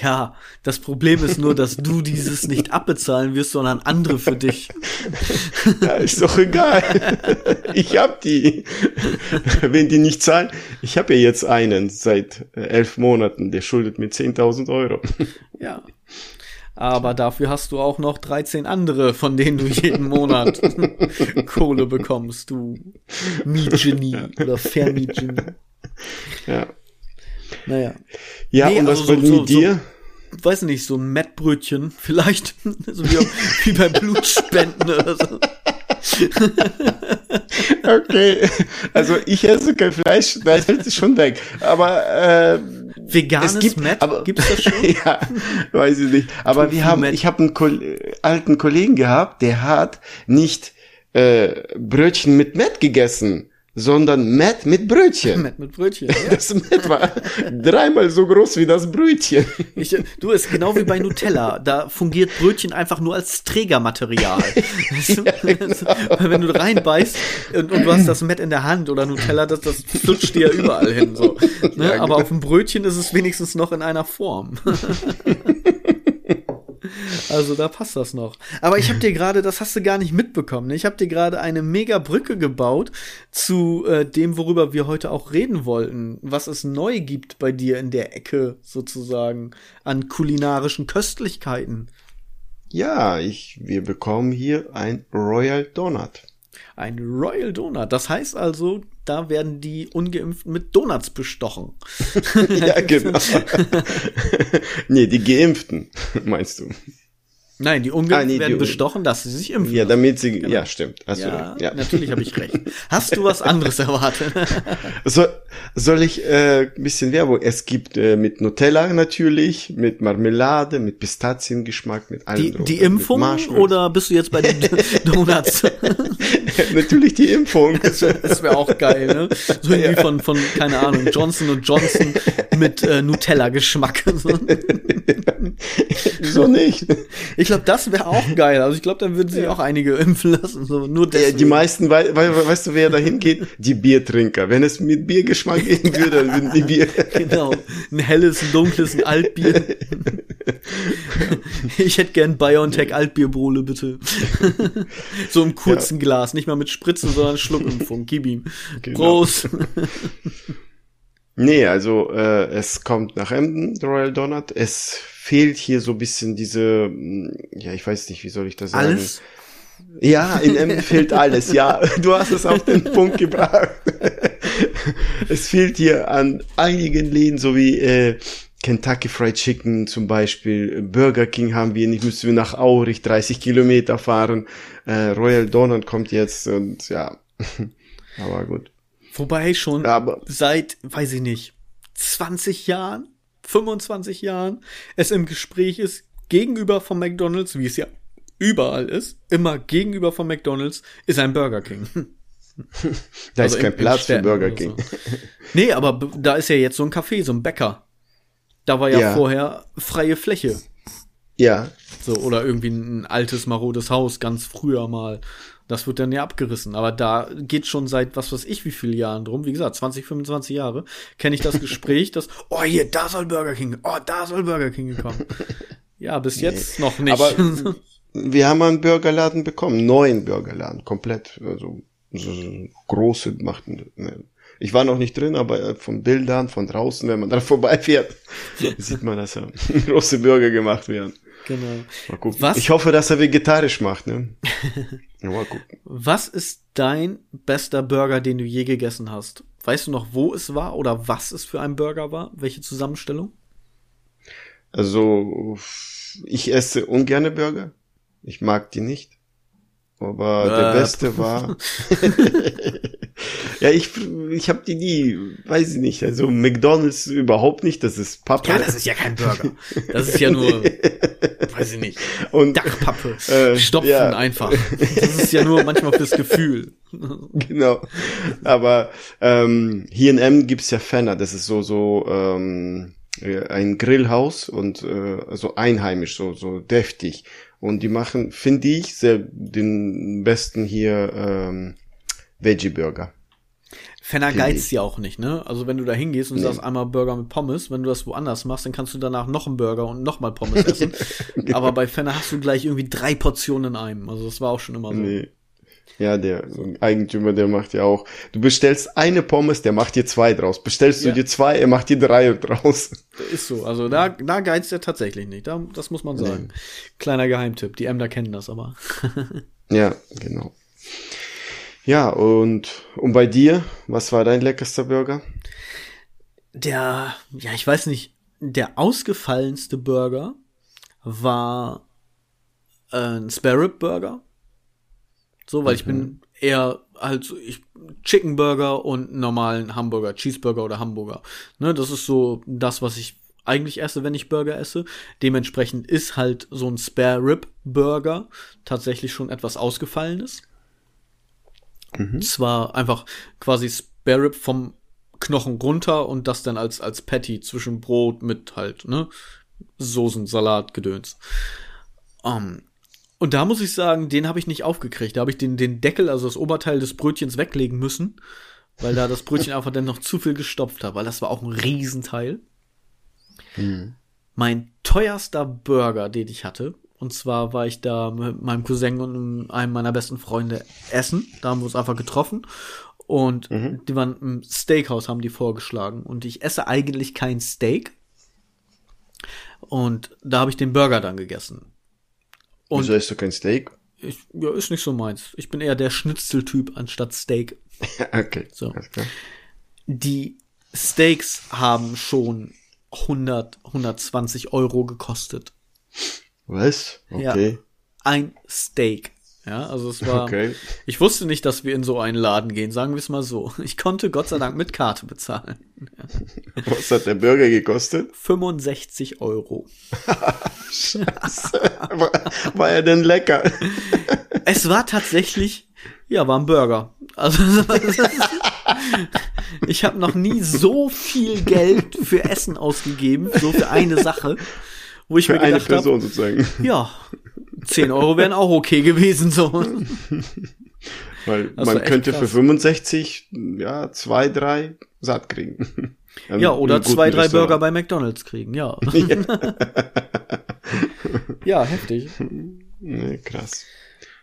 Ja, das Problem ist nur, dass du dieses nicht abbezahlen wirst, sondern andere für dich. Ja, ist doch egal. Ich hab die. Wenn die nicht zahlen, ich habe ja jetzt einen seit äh, elf Monaten, der schuldet mir 10.000 Euro. Ja. Aber dafür hast du auch noch 13 andere, von denen du jeden Monat (laughs) Kohle bekommst, du Mietgenie oder Vermietgenie. Ja. Naja. Ja, nee, und was also so, so, dir? So, weiß nicht, so ein Mettbrötchen, vielleicht, (laughs) so wie, wie bei Blutspenden oder so. okay, also ich esse kein Fleisch, da hält es schon weg. Aber äh, veganes gibt, Met, aber, gibt's das schon? (laughs) ja, weiß ich nicht. Aber wir haben, ich habe einen Ko alten Kollegen gehabt, der hat nicht äh, Brötchen mit Met gegessen, sondern Matt mit Brötchen. Matt mit Brötchen. Ja. Das Matt war dreimal so groß wie das Brötchen. Ich, du, ist genau wie bei Nutella. Da fungiert Brötchen einfach nur als Trägermaterial. (laughs) ja, genau. Wenn du reinbeißt und, und, du hast das Matt in der Hand oder Nutella, das, das flutscht dir ja überall hin. So. (laughs) Ne? Ja, Aber genau. auf dem Brötchen ist es wenigstens noch in einer Form. (laughs) Also da passt das noch. Aber ich habe dir gerade, das hast du gar nicht mitbekommen, ne? ich habe dir gerade eine mega Brücke gebaut zu äh, dem, worüber wir heute auch reden wollten, was es neu gibt bei dir in der Ecke sozusagen an kulinarischen Köstlichkeiten. Ja, ich, wir bekommen hier ein Royal Donut. Ein Royal Donut. Das heißt also, da werden die Ungeimpften mit Donuts bestochen. (laughs) ja, genau. (laughs) nee, die Geimpften, meinst du? Nein, die Ungeimpften ah, nee, werden bestochen, dass sie sich impfen. Ja, damit sie, genau. ja, stimmt. Hast ja, ja, natürlich habe ich (laughs) recht. Hast du was anderes erwartet? (laughs) so, soll ich äh, ein bisschen Werbung? Es gibt äh, mit Nutella natürlich, mit Marmelade, mit Pistaziengeschmack, mit allem. Die, die Impfung oder bist du jetzt bei den (laughs) Donuts? natürlich die Impfung. Das wäre wär auch geil, ne? So irgendwie ja. von, von, keine Ahnung, Johnson Johnson mit äh, Nutella-Geschmack. Wieso nicht? Ich glaube, das wäre auch (laughs) geil. Also ich glaube, dann würden sich ja. auch einige (laughs) impfen lassen. So nur deswegen. Ja, die meisten, weil, weil, weißt du, wer da hingeht? Die Biertrinker. Wenn es mit Biergeschmack (laughs) gehen würde, dann würden die Bier. genau. Ein helles, ein dunkles, ein Altbier. ich hätte gern BioNTech Altbierbrole, bitte. so im kurzen ja. Glas, nicht mal mit Spritzen, sondern Schluckimpfung. Gib ihm. Genau. Prost. Nee, also äh, es kommt nach Emden, der Royal Donut. Es fehlt hier so ein bisschen diese, hm, ja, ich weiß nicht, wie soll ich das sagen? Alles? Ja, in Emden fehlt alles, ja. (laughs) Du hast es auf den Punkt gebracht. es fehlt hier an einigen Läden, so wie äh, Kentucky Fried Chicken zum Beispiel, Burger King haben wir nicht, müssen wir nach Aurich 30 Kilometer fahren. Äh, Royal Donut kommt jetzt und ja, (laughs) aber gut. Wobei schon Aber seit, weiß ich nicht, 20 Jahren, 25 Jahren es im Gespräch ist, gegenüber von McDonalds, wie es ja überall ist, immer gegenüber von McDonalds ist ein Burger King. (laughs) da also ist kein Platz für Burger King. So. (laughs) Nee, aber da ist ja jetzt so ein Café, so ein Bäcker. Da war ja, ja. vorher freie Fläche. Ja. So, oder irgendwie ein altes, marodes Haus, ganz früher mal. Das wird dann ja abgerissen. Aber da geht schon seit was weiß ich wie viele Jahren drum. Wie gesagt, 20, 25 Jahre kenne ich das Gespräch, dass, oh hier, da soll Burger King, oh, da soll Burger King kommen. Ja, bis jetzt nee. noch nicht. Aber (laughs) wir haben einen Burgerladen bekommen, neuen Burgerladen, komplett, also so große machten. Ne. Ich war noch nicht drin, aber äh, von Bildern, von draußen, wenn man da (laughs) vorbeifährt, sieht man, dass ja (laughs) große Burger gemacht werden. Genau. Mal gucken. Was? Ich hoffe, dass er vegetarisch macht, ne? (laughs) Mal gucken. Was ist dein bester Burger, den du je gegessen hast? Weißt du noch, wo es war oder was es für ein Burger war? Welche Zusammenstellung? Also, ich esse ungerne Burger. Ich mag die nicht. Aber äh. der beste war. (laughs) (laughs) ja, ich, ich habe die nie, weiß ich nicht. Also McDonalds überhaupt nicht, das ist Pappe. Ja, das ist ja kein Burger. Das ist ja nur, (laughs) weiß ich nicht. Und, Dachpappe. Äh, Stopfen ja. einfach. Das ist ja nur manchmal fürs Gefühl. (laughs) genau. Aber ähm, hier in M gibt's ja Fenner, das ist so, so ähm, ein Grillhaus und äh, so einheimisch, so, so deftig. Und die machen, finde ich, sehr den besten hier ähm, Veggie-Burger. Fenner geizt ja auch nicht, ne? Also wenn du da hingehst und nee. sagst einmal Burger mit Pommes, wenn du das woanders machst, dann kannst du danach noch einen Burger und nochmal Pommes essen. (laughs) genau. Aber bei Fenner hast du gleich irgendwie drei Portionen in einem. Also das war auch schon immer so. Nee. Ja, der Eigentümer, der macht ja auch. Du bestellst eine Pommes, der macht dir zwei draus. Bestellst du dir zwei, er macht dir drei draus. Ist so. Also da, da geizt er tatsächlich nicht. Da, das muss man sagen. Nee. Kleiner Geheimtipp. Die Emder kennen das aber. (laughs) ja, genau. Ja, und, und bei dir, was war dein leckerster Burger? Der, ja, ich weiß nicht, der ausgefallenste Burger war äh, ein Spare Rib Burger so, weil mhm. ich bin mhm. eher halt so, ich Chicken Burger und normalen Hamburger, Cheeseburger oder Hamburger. Ne, das ist so das, was ich eigentlich esse, wenn ich Burger esse. Dementsprechend ist halt so ein Spare Rib Burger tatsächlich schon etwas ausgefallenes. Mhm. Zwar einfach quasi Spare Rib vom Knochen runter und das dann als, als Patty zwischen Brot mit halt, ne, Soßen, Salat, Gedöns. Um, und da muss ich sagen, den habe ich nicht aufgekriegt. Da habe ich den, den Deckel, also das Oberteil des Brötchens weglegen müssen, weil da das Brötchen (laughs) einfach dann noch zu viel gestopft hat, weil das war auch ein Riesenteil. Mhm. Mein teuerster Burger, den ich hatte, und zwar war ich da mit meinem Cousin und einem meiner besten Freunde essen. Da haben wir uns einfach getroffen. Und mhm. die waren im Steakhouse, haben die vorgeschlagen. Und ich esse eigentlich kein Steak. Und da habe ich den Burger dann gegessen. Und Wieso isst du kein Steak? Ich, ja, ist nicht so meins. Ich bin eher der Schnitzeltyp anstatt Steak. (laughs) okay. So. Die Steaks haben schon 100, 120 Euro gekostet. Was? Okay. Ja, ein Steak. Ja, also es war. Okay. Ich wusste nicht, dass wir in so einen Laden gehen, sagen wir es mal so. (laughs) Ich konnte Gott sei Dank mit Karte bezahlen. (laughs) Was hat der Burger gekostet? 65 Euro. Scheiße. War, (laughs) war er denn lecker? Es war tatsächlich, ja, war ein Burger. Also ich habe noch nie so viel Geld für Essen ausgegeben, so für eine Sache, wo ich für mir gedacht eine Person hab, sozusagen. Ja, 10 Euro wären auch okay gewesen, so. (laughs) Weil das man könnte krass. für 65, ja, zwei, drei satt kriegen. (laughs) ja, oder zwei, drei Restaurant. Burger bei McDonalds kriegen, ja. (laughs) Ja, ja heftig. Nee, krass.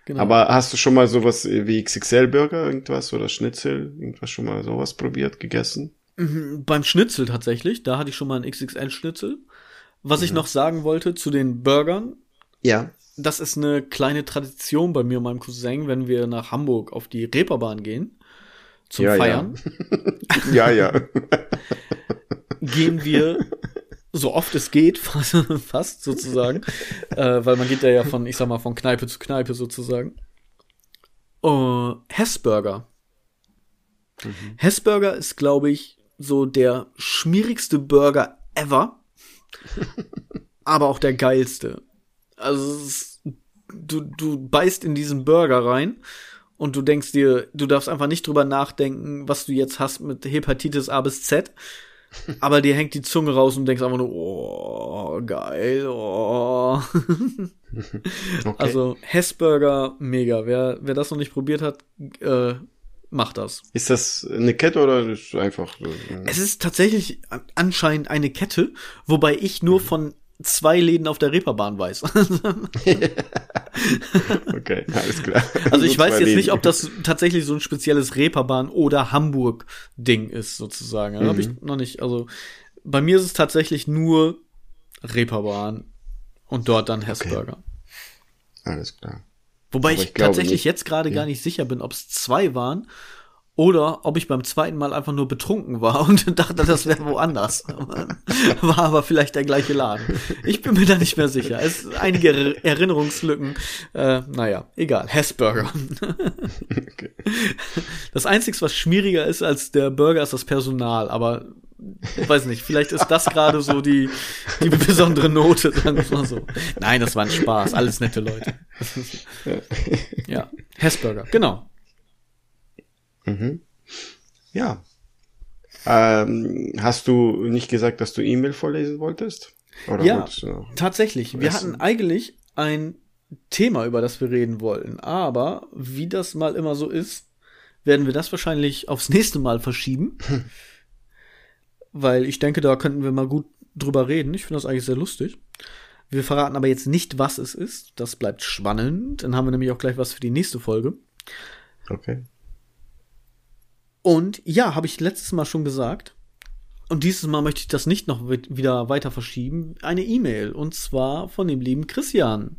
Genau. Aber hast du schon mal sowas wie XXL-Burger, irgendwas, oder Schnitzel, irgendwas schon mal sowas probiert, gegessen? Mhm, beim Schnitzel tatsächlich, da hatte ich schon mal ein XXL-Schnitzel. Was mhm. ich noch sagen wollte zu den Burgern. Ja das ist eine kleine Tradition bei mir und meinem Cousin, wenn wir nach Hamburg auf die Reeperbahn gehen zum ja, Feiern. (laughs) Ja, ja. ja. (laughs) gehen wir so oft es geht, fast, (laughs) fast sozusagen, äh, weil man geht ja ja von, ich sag mal, von Kneipe zu Kneipe sozusagen. Uh, Hessburger. Mhm. Hessburger ist, glaube ich, so der schmierigste Burger ever, (laughs) aber auch der geilste. Also ist, du, du beißt in diesen Burger rein und du denkst dir, du darfst einfach nicht drüber nachdenken, was du jetzt hast mit Hepatitis A bis Z. (laughs) Aber dir hängt die Zunge raus und denkst einfach nur, oh, geil, oh. (laughs) okay. Also Hessburger, mega. Wer, wer das noch nicht probiert hat, äh, macht das. Ist das eine Kette oder ist einfach? Es ist tatsächlich anscheinend eine Kette, wobei ich nur mhm. von zwei Läden auf der Reeperbahn weiß. (laughs) okay, alles klar. Also ich weiß jetzt Läden. nicht, ob das tatsächlich so ein spezielles Reeperbahn oder Hamburg Ding ist sozusagen. Mhm. Habe ich noch nicht. Also bei mir ist es tatsächlich nur Reeperbahn und dort dann Hessburger. Okay. Alles klar. Wobei ich, ich tatsächlich nicht. jetzt gerade ja. gar nicht sicher bin, ob es zwei waren oder ob ich beim zweiten Mal einfach nur betrunken war (laughs) und dachte, das wäre woanders. (laughs) War aber vielleicht der gleiche Laden. Ich bin mir da nicht mehr sicher. Es sind einige Erinnerungslücken. Äh, naja, egal. Hessburger. (laughs) Okay. Das Einzige, was schmieriger ist als der Burger, ist das Personal. Aber weiß nicht, vielleicht ist das gerade so die, die besondere Note, sagen wir mal so. Nein, das war ein Spaß. Alles nette Leute. ja, Hessburger, genau. Mhm. Ja. Ähm, hast du nicht gesagt, dass du E-Mail vorlesen wolltest? Oder ja, tatsächlich. Wir hatten eigentlich ein Thema, über das wir reden wollten. Aber wie das mal immer so ist, werden wir das wahrscheinlich aufs nächste Mal verschieben. (laughs) Weil ich denke, da könnten wir mal gut drüber reden. Ich finde das eigentlich sehr lustig. Wir verraten aber jetzt nicht, was es ist. Das bleibt spannend. Dann haben wir nämlich auch gleich was für die nächste Folge. Okay. Und ja, habe ich letztes Mal schon gesagt. Und dieses Mal möchte ich das nicht noch wieder weiter verschieben. Eine E-Mail. Und zwar von dem lieben Christian.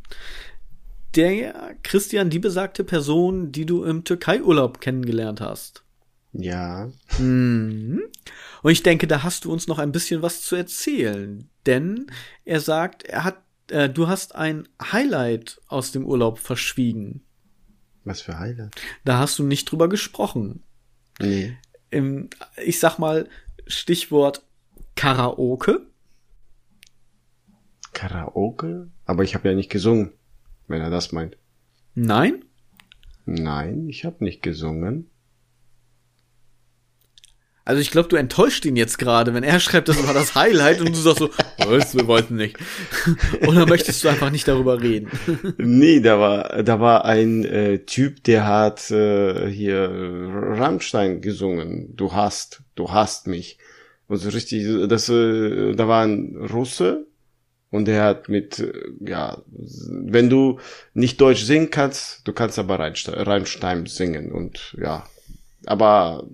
Der Christian, die besagte Person, die du im Türkei-Urlaub kennengelernt hast. Ja. Mhm. Und ich denke, da hast du uns noch ein bisschen was zu erzählen. Denn er sagt, er hat, äh, du hast ein Highlight aus dem Urlaub verschwiegen. Was für Highlight? Da hast du nicht drüber gesprochen. Nee. Im, ich sag mal, Stichwort Karaoke. Karaoke? Aber ich habe ja nicht gesungen, wenn er das meint. Nein? Nein, ich habe nicht gesungen. Also ich glaube, du enttäuscht ihn jetzt gerade, wenn er (laughs) schreibt, das war das Highlight und du sagst so, was, wir wollten nicht. (laughs) Oder möchtest du einfach nicht darüber reden? (laughs) nee, da war, da war ein äh, Typ, der hat äh, hier Rammstein gesungen. Du hast, du hast mich. Und so richtig, das, äh, da war ein Russe und der hat mit, äh, ja, wenn du nicht Deutsch singen kannst, du kannst aber Rammstein singen und ja, aber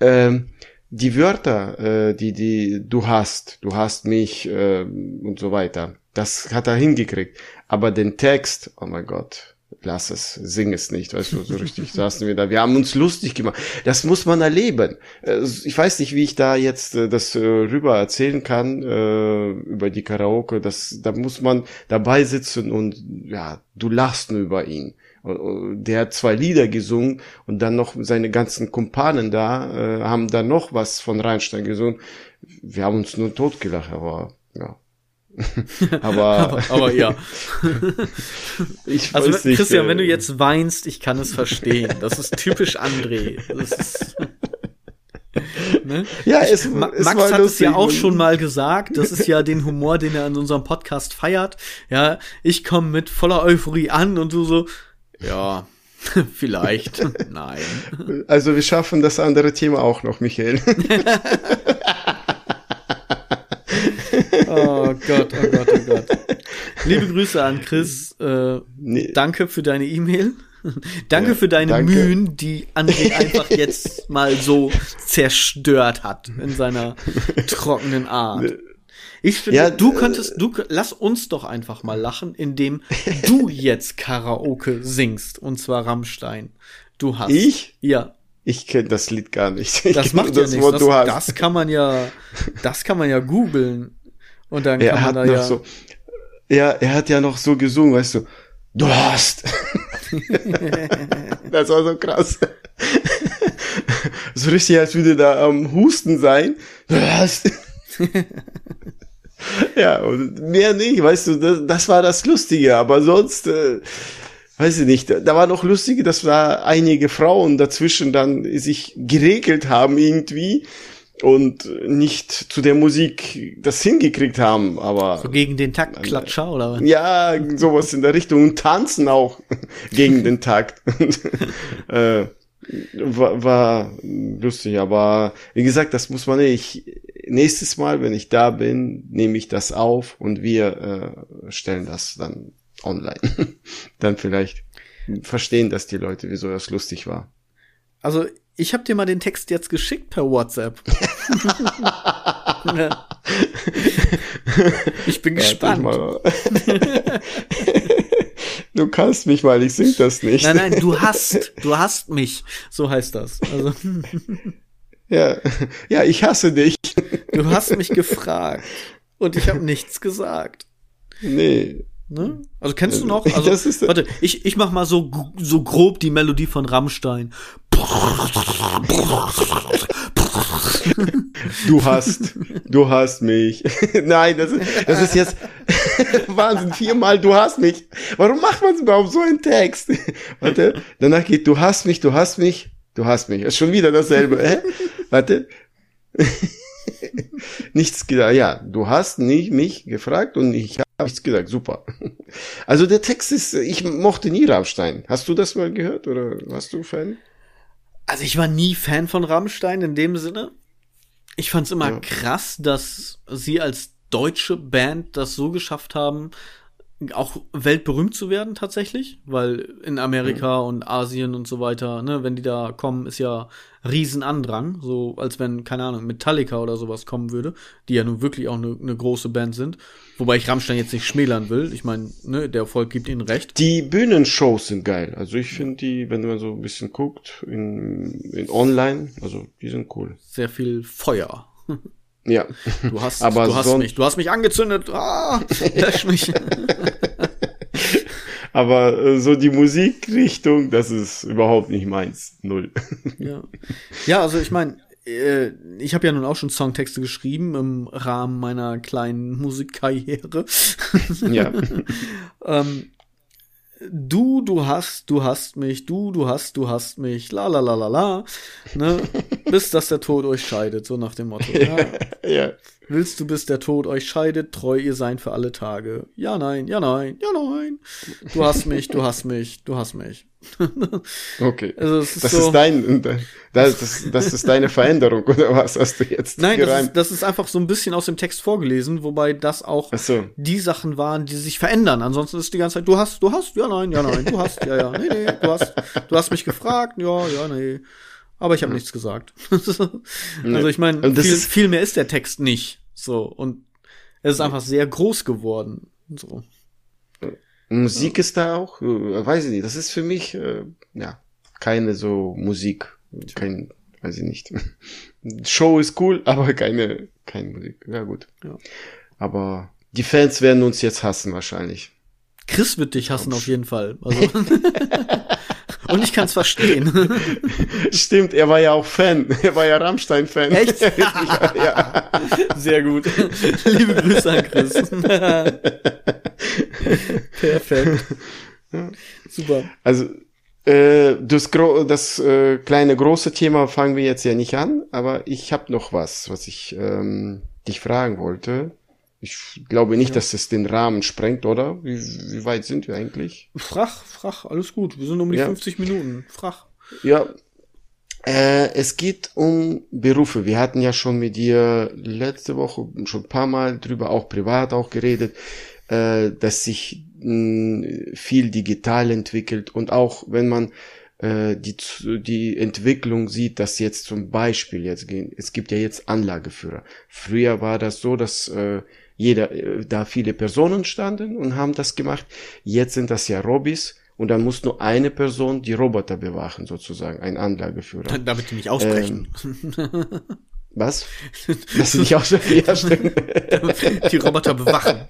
ähm, die Wörter, äh, die, die du hast, du hast mich äh, und so weiter, das hat er hingekriegt. Aber den Text, oh mein Gott, lass es, sing es nicht, weißt du, so richtig (laughs) saßen wir da. Wir haben uns lustig gemacht. Das muss man erleben. Äh, ich weiß nicht, wie ich da jetzt äh, das äh, rüber erzählen kann, über die Karaoke. Das, da muss man dabei sitzen und ja, du lachst nur über ihn. Der hat zwei Lieder gesungen und dann noch seine ganzen Kumpanen da äh, haben dann noch was von Rheinstein gesungen. Wir haben uns nur totgelacht, aber ja. (laughs) aber, aber, ja. (laughs) ich also nicht, Christian, äh, wenn du jetzt weinst, ich kann es verstehen. Das ist typisch André. Das ist Ne? Ja, es, ich, es Max hat es ja auch schon mal gesagt. Das ist ja den Humor, den er in unserem Podcast feiert. Ja, ich komme mit voller Euphorie an und du so, ja, (laughs) vielleicht. Nein. Also wir schaffen das andere Thema auch noch, Michael. (laughs) oh Gott, oh Gott, oh Gott. Liebe Grüße an Chris. Äh, nee. Danke für deine E-Mail. danke ja, für deine danke. Mühen, die André einfach jetzt mal so zerstört hat in seiner trockenen Art. Ich finde, ja, du könntest, du, lass uns doch einfach mal lachen, indem du (laughs) jetzt Karaoke singst, und zwar Rammstein. Du hast. Ich? Ja. Ich kenne das Lied gar nicht. Ich das macht ja das nichts. Das, das, kann man ja, das kann man ja googeln. Und dann er kann man da ja. So, ja, er hat ja noch so gesungen, weißt du, du hast. (laughs) das war so krass. so richtig, als würde da am Husten sein. Du hast. (laughs) (laughs) ja, und mehr nicht, weißt du, das, das war das Lustige, aber sonst, äh, weiß ich nicht, da war noch lustige, dass da einige Frauen dazwischen dann sich geregelt haben irgendwie und nicht zu der Musik das hingekriegt haben, aber. So gegen den Taktklatscher oder was? Ja, sowas in der Richtung und tanzen auch (laughs) gegen den Takt. (laughs) äh, war, war lustig, aber wie gesagt, das muss man nicht. Nächstes Mal, wenn ich da bin, nehme ich das auf und wir äh, stellen das dann online. (laughs) dann vielleicht verstehen das die Leute, wieso das lustig war. Also ich habe dir mal den Text jetzt geschickt per WhatsApp. (laughs) (laughs) ich bin gespannt. Du kannst mich mal, ich sing das nicht. Nein, nein, du hast, (laughs) du hast mich. So heißt das. Also. Ja, ja, ich hasse dich. Du hast mich gefragt und ich habe nichts gesagt. Nee. Ne? Also kennst du noch? (laughs) Also, das ist, warte, ich, ich mach mal so, so grob die Melodie von Rammstein. Du hast, du hast mich. (laughs) Nein, das ist, das ist jetzt (laughs) Wahnsinn, viermal du hast mich. Warum macht man überhaupt so einen Text? Warte, danach geht du hast mich, du hast mich, du hast mich. Ist schon wieder dasselbe. Hä? Warte. nichts. Ja, du hast nicht mich gefragt und ich habe nichts gesagt. Super. Also der Text ist, ich mochte nie Rammstein. Hast du das mal gehört oder warst du Fan? Also ich war nie Fan von Rammstein in dem Sinne. Ich fand's immer ja. krass, dass sie als deutsche Band das so geschafft haben, auch weltberühmt zu werden tatsächlich, weil in Amerika mhm. und Asien und so weiter, ne, wenn die da kommen, ist ja Riesenandrang, so als wenn, keine Ahnung, Metallica oder sowas kommen würde, die ja nun wirklich auch eine ne große Band sind. Wobei ich Rammstein jetzt nicht schmälern will. Ich meine, ne, der Erfolg gibt ihnen recht. Die Bühnenshows sind geil. Also ich finde die, wenn man so ein bisschen guckt, in, in online, also die sind cool. Sehr viel Feuer. (laughs) Ja. Du hast, aber du hast mich, du hast mich angezündet. Ah, lösch mich. (laughs) aber äh, so die Musikrichtung, das ist überhaupt nicht meins. Null. Ja, ja also ich meine, äh, ich habe ja nun auch schon Songtexte geschrieben im Rahmen meiner kleinen Musikkarriere. (laughs) Ja. (laughs) ähm, du, du hast, du hast mich, du, du hast, du hast mich, la la la la la, ne? (laughs) bis dass der Tod euch scheidet, so nach dem Motto. Ja. ja. Willst du, bis der Tod euch scheidet, treu ihr sein für alle Tage? Ja, nein, ja, nein, ja, nein. Du hast mich, du hast mich, du hast mich. (laughs) okay. Also ist das so, ist dein, das, das, das ist deine Veränderung, oder was hast du jetzt Nein, das ist, das ist, einfach so ein bisschen aus dem Text vorgelesen, wobei das auch so. die Sachen waren, die sich verändern. Ansonsten ist die ganze Zeit, du hast, du hast, ja, nein, ja, nein, du hast, ja, ja, nee, nee, du hast, du hast mich gefragt, ja, ja, nee. Aber ich habe nichts gesagt. (laughs) also ich meine, viel, viel mehr ist der Text nicht. So, und es ist einfach sehr groß geworden. So. Musik ja. ist da auch, äh, weiß ich nicht, das ist für mich, äh, ja, keine so Musik. Kein, weiß ich nicht. (laughs) Show ist cool, (laughs) aber keine, keine Musik. Ja, gut. Ja. Aber die Fans werden uns jetzt hassen wahrscheinlich. Chris wird dich hassen auf jeden Fall. Also. Und ich kann es verstehen. (laughs) Stimmt, er war ja auch Fan. Er war ja Rammstein-Fan. Echt? (laughs) ja. Sehr gut. Liebe Grüße an Chris. (laughs) Perfekt. Super. Also, äh, das, gro das äh, kleine große Thema fangen wir jetzt ja nicht an, aber ich habe noch was, was ich ähm, dich fragen wollte. Ich glaube nicht, ja. dass es den Rahmen sprengt, oder? Wie, wie weit sind wir eigentlich? Frach, frach, alles gut. Wir sind um die ja. 50 Minuten. Frach. Ja. Äh, es geht um Berufe. Wir hatten ja schon mit dir letzte Woche schon ein paar Mal drüber, auch privat auch geredet, äh, dass sich mh, viel digital entwickelt und auch wenn man äh, die, die Entwicklung sieht, dass jetzt zum Beispiel jetzt gehen, es gibt ja jetzt Anlageführer. Früher war das so, dass äh, jeder, äh, da viele Personen standen und haben das gemacht. Jetzt sind das ja Robis und dann muss nur eine Person die Roboter bewachen, sozusagen, ein Anlageführer. (laughs) Damit die nicht ausbrechen. Ähm, (laughs) was? Dass sie nicht ausbrechen. Ja, stimmt. die Roboter bewachen.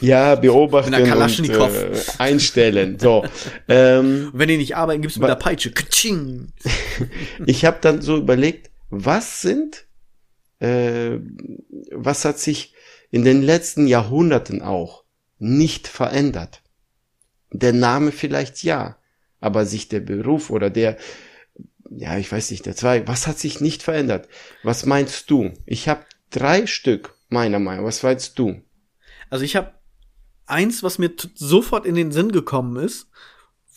Ja, beobachten und äh, einstellen. So. (laughs) Ähm, wenn die nicht arbeiten, gibt's mit der Peitsche. Katsching. ich habe dann so überlegt, was sind, äh, was hat sich in den letzten Jahrhunderten auch nicht verändert. Der Name vielleicht ja, aber sich der Beruf oder der, ja, ich weiß nicht, der zwei, was hat sich nicht verändert? Was meinst du? Ich habe drei Stück, meiner Meinung. Was meinst du? Also ich habe eins, was mir sofort in den Sinn gekommen ist,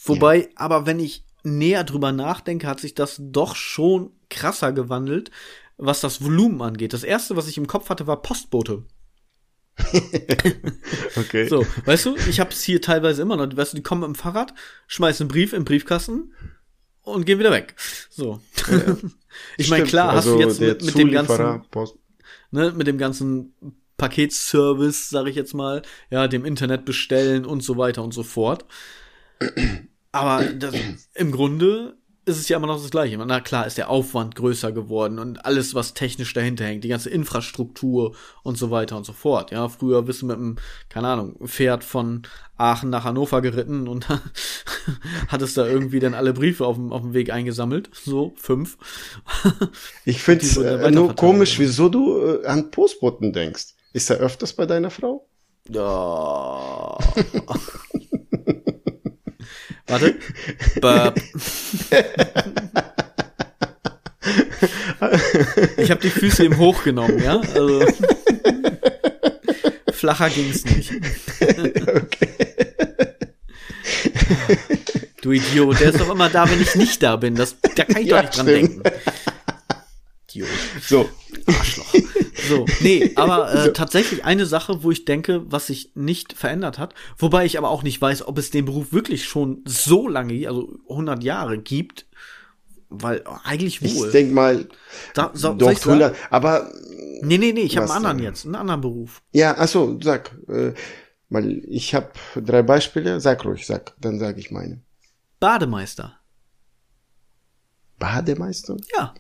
wobei, ja. aber wenn ich näher drüber nachdenke, hat sich das doch schon krasser gewandelt, was das Volumen angeht. Das erste, was ich im Kopf hatte, war Postbote. (laughs) okay. So, weißt du, ich hab's hier teilweise immer noch, weißt du, die kommen im Fahrrad, schmeißen einen Brief im Briefkasten und gehen wieder weg. So. Ja, (laughs) ich meine, klar, also hast du jetzt mit, mit dem ganzen, Post ne, mit dem ganzen Paketservice, sage ich jetzt mal, ja, dem Internet bestellen und so weiter und so fort. Aber das, im Grunde ist es ja immer noch das Gleiche. Na klar ist der Aufwand größer geworden und alles, was technisch dahinter hängt, die ganze Infrastruktur und so weiter und so fort. Ja, früher bist du mit einem, keine Ahnung, Pferd von Aachen nach Hannover geritten und (laughs) hattest da irgendwie dann alle Briefe auf dem, auf dem Weg eingesammelt. So, fünf. (laughs) ich finde es äh, nur komisch, wieso du äh, an Postboten denkst. Ist er öfters bei deiner Frau? Ja. (laughs) Warte. Ich habe die Füße ihm hochgenommen, ja? Also, flacher ging's nicht. okay. Du Idiot, der ist doch immer da, wenn ich nicht da bin. Das, da kann ich ja, doch nicht dran stimmt. denken. Idiot. So. Arschloch. So, nee, aber äh, tatsächlich eine Sache, wo ich denke, was sich nicht verändert hat, wobei ich aber auch nicht weiß, ob es den Beruf wirklich schon so lange, also 100 Jahre gibt, weil eigentlich wohl. Ich denk mal, da, so, doch 100, aber Nee, nee, nee, ich habe einen anderen denn? jetzt, einen anderen Beruf. Ja, achso, sag, äh, weil ich habe drei Beispiele, sag ruhig, sag, dann sage ich meine. Bademeister. Bademeister? Ja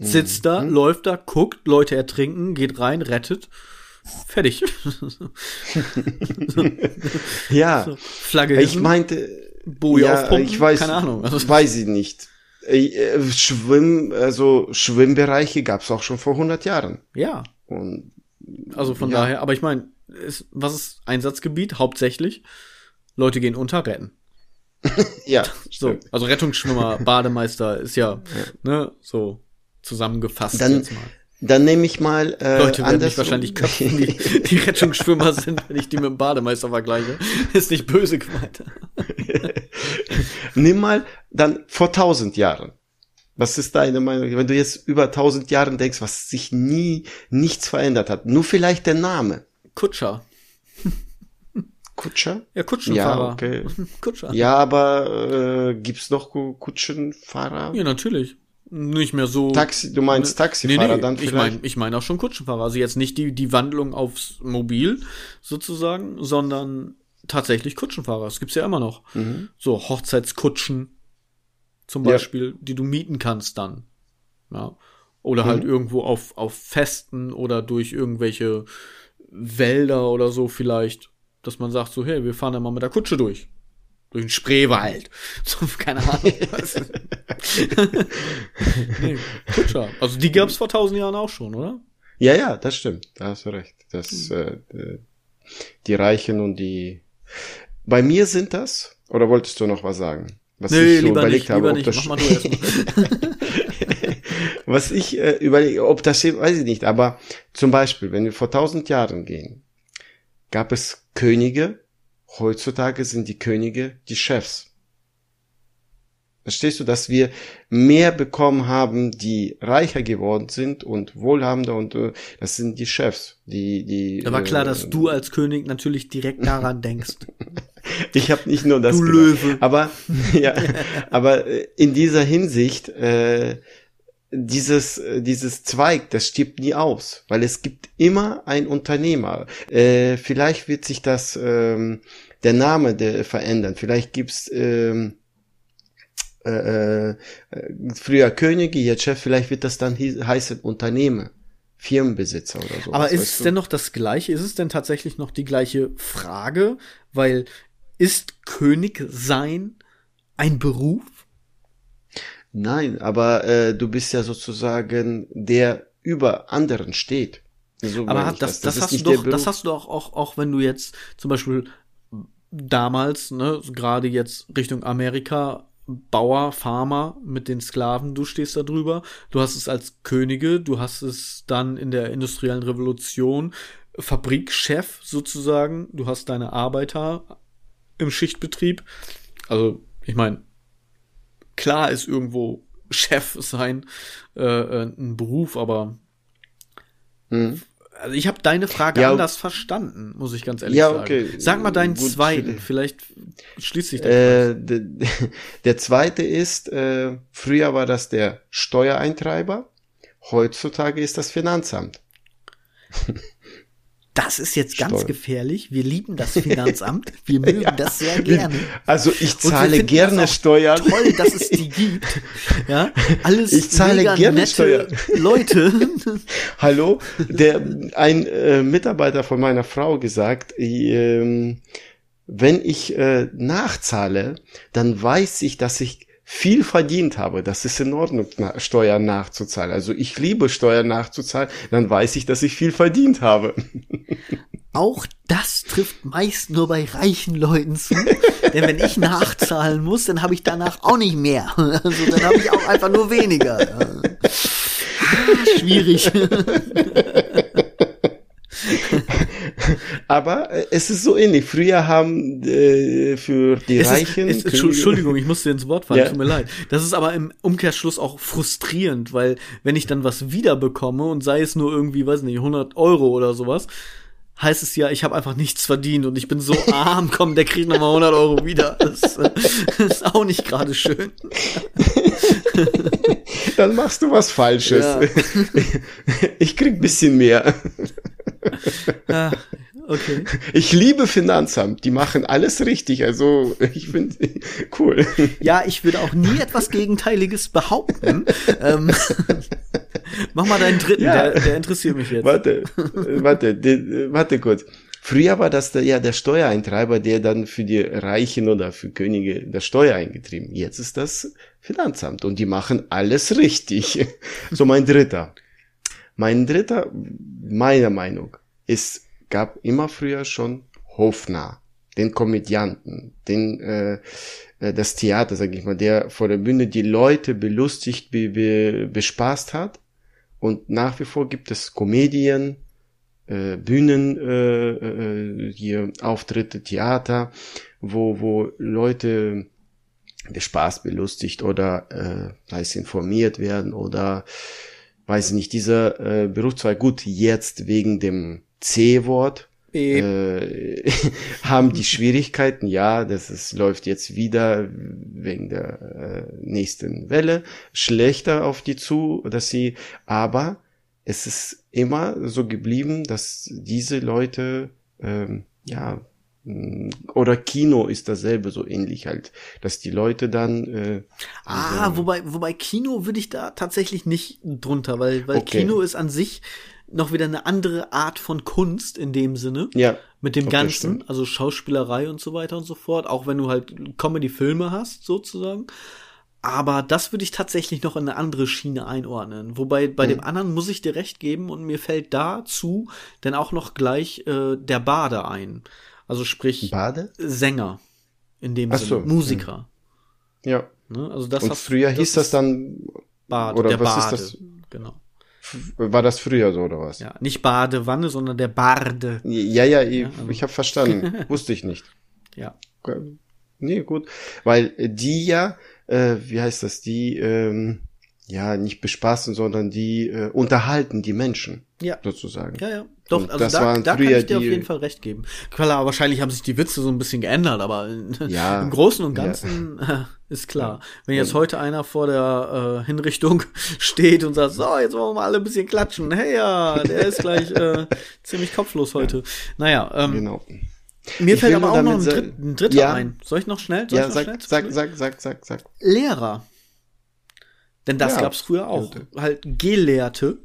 sitzt da, mhm. läuft da, guckt, Leute ertrinken, geht rein, rettet. Fertig. (laughs) ja. So, Flagge Ich meinte, Boje ja, aufpumpen, ich weiß, keine Ahnung. Also, weiß ich nicht. Äh, Schwimm, also Schwimmbereiche gab es auch schon vor 100 Jahren. Ja. Und, also von ja. daher, aber ich meine, was ist Einsatzgebiet? Hauptsächlich Leute gehen unter, retten. (laughs) ja. So, also Rettungsschwimmer, Bademeister ist ja, ja. ne, so zusammengefasst dann, jetzt mal. Dann nehme ich mal. Äh, Leute werden mich wahrscheinlich köpfen, (laughs) die, die Rettungsschwimmer sind, wenn ich die mit dem Bademeister vergleiche. Ist nicht böse gemeint. Nimm mal dann vor tausend Jahren. Was ist deine Meinung? Wenn du jetzt über tausend Jahren denkst, was sich nie nichts verändert hat, nur vielleicht der Name. Kutscher. Kutscher? Ja, Kutschenfahrer. Ja, okay. (laughs) Kutscher. Ja, aber äh, gibt's noch Kutschenfahrer? Ja, natürlich nicht mehr so. Taxi, du meinst ne, Taxifahrer nee, nee, dann vielleicht? Ich meine ich mein auch schon Kutschenfahrer. Also jetzt nicht die, die Wandlung aufs Mobil sozusagen, sondern tatsächlich Kutschenfahrer. Das gibt's ja immer noch. Mhm. So Hochzeitskutschen zum Beispiel, ja. die du mieten kannst dann. Ja. Oder halt mhm. halt irgendwo auf, auf Festen oder durch irgendwelche Wälder oder so vielleicht, dass man sagt so, hey, wir fahren da mal mit der Kutsche durch durch den Spreewald. (laughs) So, keine Ahnung. Was. (laughs) nee, Kutscher. Also die gab es vor tausend Jahren auch schon, oder? Ja, ja, das stimmt. Da hast du recht. Das, hm. äh, die Reichen und die. Bei mir sind das. Oder wolltest du noch was sagen? Was nee, ich so überlegt nicht, habe, lieber nicht. Mach mal (laughs) was ich äh, überlege, ob das steht, weiß ich nicht. Aber zum Beispiel, wenn wir vor tausend Jahren gehen, gab es Könige, Heutzutage sind die Könige die Chefs. Verstehst du, dass wir mehr bekommen haben, die reicher geworden sind und wohlhabender und äh, das sind die Chefs, die die. Da war klar, äh, dass du als König natürlich direkt daran (laughs) denkst. ich habe nicht nur das. Du Löwe. Aber (laughs) ja, aber äh, in dieser Hinsicht äh, dieses, äh, dieses Zweig, das stirbt nie aus, weil es gibt immer ein Unternehmer. Äh, vielleicht wird sich das, ähm, der Name der verändern. Vielleicht gibt's ähm, äh, äh, früher Könige, jetzt Chef, vielleicht wird das dann heißen Unternehmer. Firmenbesitzer oder so. Aber ist es du? denn noch das gleiche? Ist es denn tatsächlich noch die gleiche Frage? Weil ist König sein ein Beruf? Nein, aber äh, du bist ja sozusagen der über anderen steht. So aber hat, das, das, das hast du doch, das hast du doch auch, auch wenn du jetzt zum Beispiel damals, ne, gerade jetzt Richtung Amerika, Bauer, Farmer mit den Sklaven, du stehst da drüber. Du hast es als Könige, du hast es dann in der industriellen Revolution, Fabrikchef sozusagen, du hast deine Arbeiter im Schichtbetrieb. Also, ich meine, klar ist irgendwo Chef sein äh, äh, ein Beruf, aber hm. also ich habe deine Frage ja, anders verstanden, muss ich ganz ehrlich ja, okay. sagen. Sag mal deinen Gut, zweiten, vielleicht schließt sich der äh, (laughs) der, der zweite ist, äh, früher war das der Steuereintreiber, heutzutage ist das Finanzamt. (laughs) das ist jetzt ganz Steuern. gefährlich. Wir lieben das Finanzamt. (laughs) Wir mögen ja, das sehr gerne. Also ich zahle gerne Steuern. Toll, dass es die (laughs) gibt. Ja, alles ich zahle gerne Steuern. Leute. (laughs) Hallo, der ein äh, Mitarbeiter von meiner Frau gesagt, äh, wenn ich äh, nachzahle, dann weiß ich, dass ich viel verdient habe, das ist in Ordnung, Steuern nachzuzahlen. Also ich liebe Steuern nachzuzahlen, dann weiß ich, dass ich viel verdient habe. (laughs) Auch das trifft meist nur bei reichen Leuten zu. Denn wenn ich nachzahlen muss, dann habe ich danach auch nicht mehr. (laughs) Also dann habe ich auch einfach nur weniger. (laughs) Ah, schwierig. Aber äh, es ist so ähnlich. Früher haben äh, für die es Reichen. Ist, es, Entschuldigung, ich musste ins Wort fallen, ja. tut mir leid. Das ist aber im Umkehrschluss auch frustrierend, weil wenn ich dann was wiederbekomme und sei es nur irgendwie, weiß nicht, 100 Euro oder sowas, heißt es ja, ich habe einfach nichts verdient und ich bin so (laughs) arm, komm, der kriegt nochmal 100 Euro wieder. Das, das äh, (laughs) ist auch nicht gerade schön. (laughs) Dann machst du was Falsches. Ja. Ich krieg bisschen mehr. Ah, okay. (laughs) Ich liebe Finanzamt, die machen alles richtig, also ich finde (laughs) cool. Ja, ich würde auch nie etwas Gegenteiliges behaupten. (laughs) ähm, mach mal deinen dritten, ja. der, der, interessiert mich jetzt. Warte, warte, de, warte kurz. Früher war das der, ja der Steuereintreiber, der dann für die Reichen oder für Könige der Steuer eingetrieben. Jetzt ist das Finanzamt und die machen alles richtig. so mein dritter. Mein dritter, meiner Meinung, ist, gab immer früher schon Hofnarr, den Komödianten, den, äh, äh, das Theater, sag ich mal, der vor der Bühne die Leute belustigt, be, be, bespaßt hat. Und nach wie vor gibt es Komedien, äh, Bühnen, äh, äh, hier Auftritte, Theater, wo, wo Leute bespaßt, belustigt oder äh, heißt informiert werden oder weiß ich nicht, dieser äh, Berufszweig, gut, jetzt wegen dem C-Wort, äh, (laughs) haben die Schwierigkeiten, ja, das ist, läuft jetzt wieder wegen der äh, nächsten Welle schlechter auf die zu, dass sie, aber es ist immer so geblieben, dass diese Leute, ähm, ja, Mm, oder Kino ist dasselbe so ähnlich halt, dass die Leute dann äh, Ah, also, wobei wobei Kino würde ich da tatsächlich nicht drunter, weil weil okay. Kino ist an sich noch wieder eine andere Art von Kunst in dem Sinne. Ja. Mit dem Ganzen, also Schauspielerei und so weiter und so fort, auch wenn du halt Comedy-Filme hast, sozusagen. Aber das würde ich tatsächlich noch in eine andere Schiene einordnen. Wobei bei mhm. dem anderen muss ich dir recht geben und mir fällt dazu dann auch noch gleich äh, der Bade ein. Also sprich Bade? Sänger in dem Ach Sinne, so. Musiker. Ja. Ne? Also das Und früher das hieß das dann Bade, oder der was Bade, ist das? Genau. War das früher so oder was? Ja, nicht Badewanne, sondern der Barde. Ja, ja, ich, ja, also. ich habe verstanden. (laughs) Wusste ich nicht. Ja. Nee, gut. Weil die ja, äh, wie heißt das, die, ähm, ja, nicht bespaßen, sondern die äh, unterhalten die Menschen. Ja. Sozusagen. Ja, ja. Doch, und also das da, da kann ich dir auf jeden Fall recht geben. Klar, wahrscheinlich haben sich die Witze so ein bisschen geändert, aber (laughs) ja, im Großen und Ganzen ja. (laughs) ist klar. Wenn jetzt heute einer vor der äh, Hinrichtung (laughs) steht und sagt, so, jetzt wollen wir mal alle ein bisschen klatschen. Hey ja, der ist gleich äh, ziemlich kopflos heute. Ja. Naja, ähm, genau. Mir ich fällt aber auch noch ein, Dritt, ein dritter ja. ein. Soll ich noch schnell? Soll ja, noch sag, schnell sag, sag, sag, sag, sag. Lehrer. Denn das ja. gab's früher auch. Halt Gelehrte.